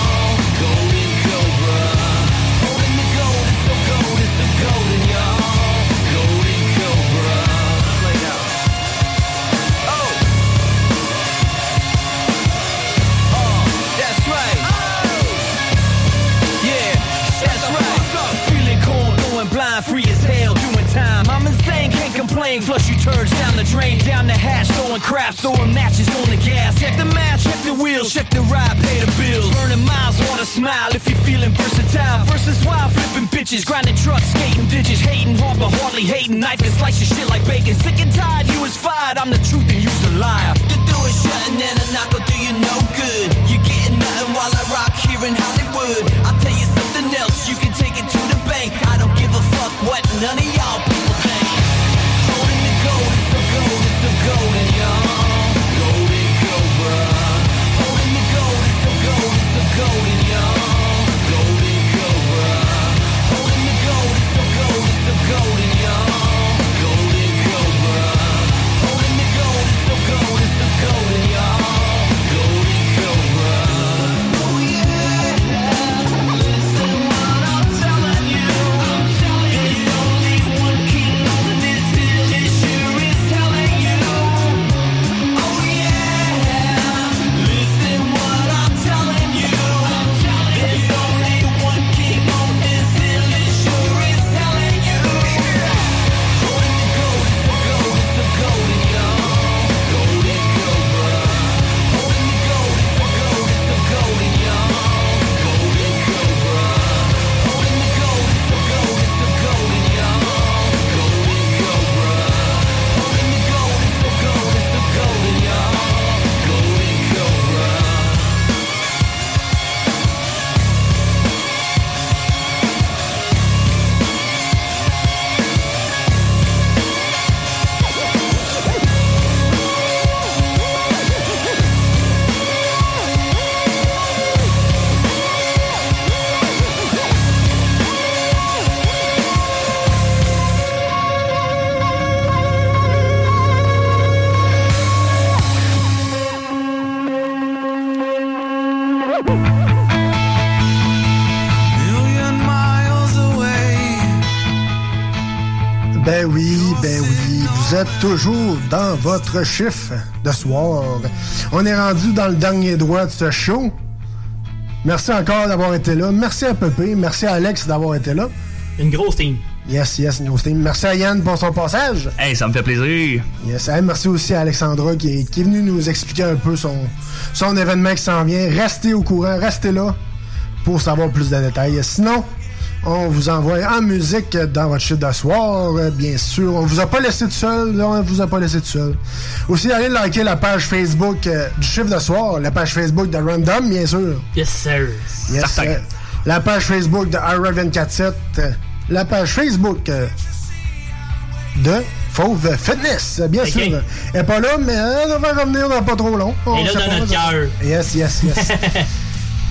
Complain. Flush you turds down the drain, down the hatch, throwing crap, throwing matches on the gas. Check the match, check the wheels, check the ride, pay the bills. Burning miles, wanna smile if you're feeling versatile. Versus wild, flipping bitches, grinding trucks, skating ditches, hating hard but hardly hating. Knife and slice your shit like bacon. Sick and tired, you was fired. I'm the truth and you's the liar. The door is shutting and a knock will do you no good. You're getting nothing while I rock here in Hollywood. I'll tell you something else, you can take it to the bank. I don't give a fuck what none of y'all people gold, it's so gold, it's so golden, y'all. Êtes toujours dans votre chiffre de soir. On est rendu dans le dernier droit de ce show. Merci encore d'avoir été là. Merci à Pépé. Merci à Alex d'avoir été là. Une grosse team. Yes, yes, une grosse team. Merci à Yann pour son passage. Hey, ça me fait plaisir. Yes, hey, merci aussi à Alexandra qui est, qui est venue nous expliquer un peu son, son événement qui s'en vient. Restez au courant, restez là pour savoir plus de détails. Sinon, on vous envoie en musique dans votre chiffre de soir, euh, bien sûr. On vous a pas laissé tout seul, là, on vous a pas laissé tout seul. Aussi, allez liker la page Facebook euh, du chiffre de soir, la page Facebook de Random, bien sûr. Yes, sir. Yes, euh, la page Facebook de IRA247, euh, la page Facebook de Fauve Fitness, bien sûr. Elle est pas là, mais elle devrait revenir dans pas trop long. On là dans notre cœur. Yes, yes, yes.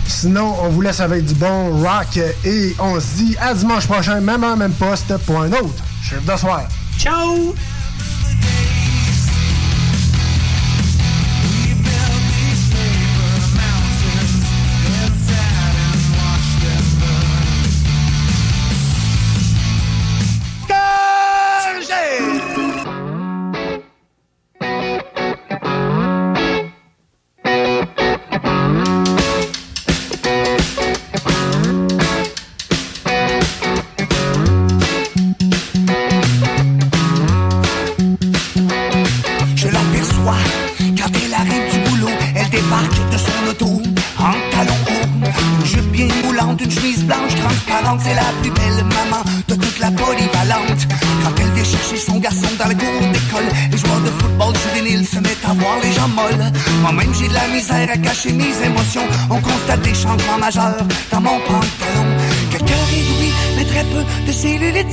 Sinon, on vous laisse avec du bon rock et on se dit à dimanche prochain, même en même poste, pour un autre chef de soir. Ciao!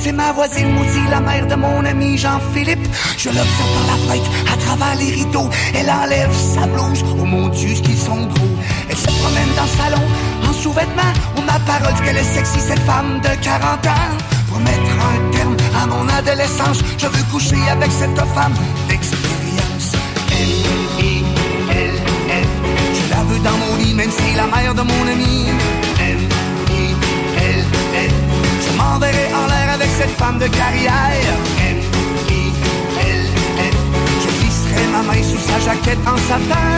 C'est ma voisine, moi aussi, la mère de mon ami Jean-Philippe. Je l'observe par la fenêtre, à travers les rideaux. Elle enlève sa blouse. Oh mon Dieu, ce qu'ils sont gros. Elle se promène dans le salon, en sous-vêtements. On ma parole qu'elle est sexy, cette femme de 40 ans. Pour mettre un terme à mon adolescence, je veux coucher avec cette femme d'expérience. Je la veux dans mon lit, même si la mère de mon ami. Elle, elle. Je m'enverrai en avec cette femme de carrière. Elle. Je glisserai ma main sous sa jaquette en satin.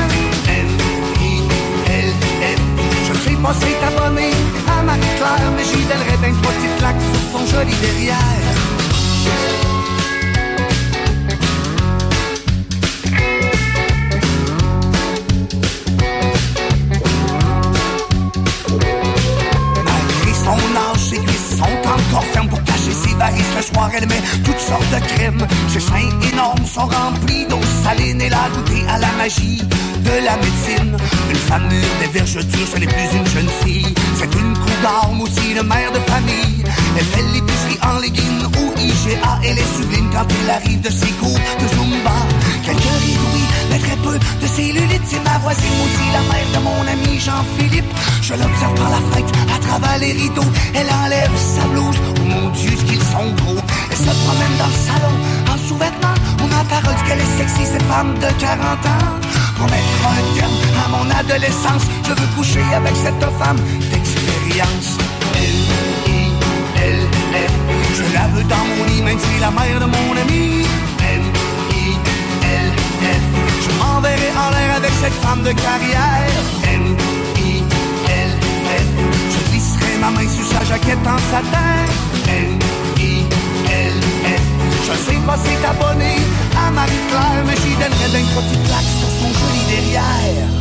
Je sais pas si abonné à Marie-Claire, mais j'y donnerai bien trois petites claques sur son joli derrière. Elle met toutes sortes de crèmes. Ses seins énormes sont remplis d'eau saline. Elle a goûté à la magie de la médecine. Une femme mûre des vergetures, ce n'est plus une jeune fille. C'est une mais aussi une mère de famille. Elle fait l'épicerie en leggings ou IGA. Elle est sublime quand il arrive de ses cours de Zumba. Quelqu'un rit, oui, mais très peu de cellulite. C'est ma voisine, aussi, la mère de mon ami Jean-Philippe. Je l'observe par la fenêtre, à travers les rideaux. Elle enlève sa blouse. Oh mon Dieu, qu'ils sont gros. Se promène dans le salon, en sous-vêtements. On a parole qu'elle est sexy, cette femme de 40 ans. Pour mettre un terme à mon adolescence, je veux coucher avec cette femme d'expérience. Elle. Je la veux dans mon lit, même si la mère de mon ami. Elle. Je m'enverrai en l'air avec cette femme de carrière. Elle. Je glisserai ma main sous sa jaquette en satin. Elle. Je sais pas si t'es à Marie-Claire, mais j'y donnerai d'un petit claque sur son joli derrière.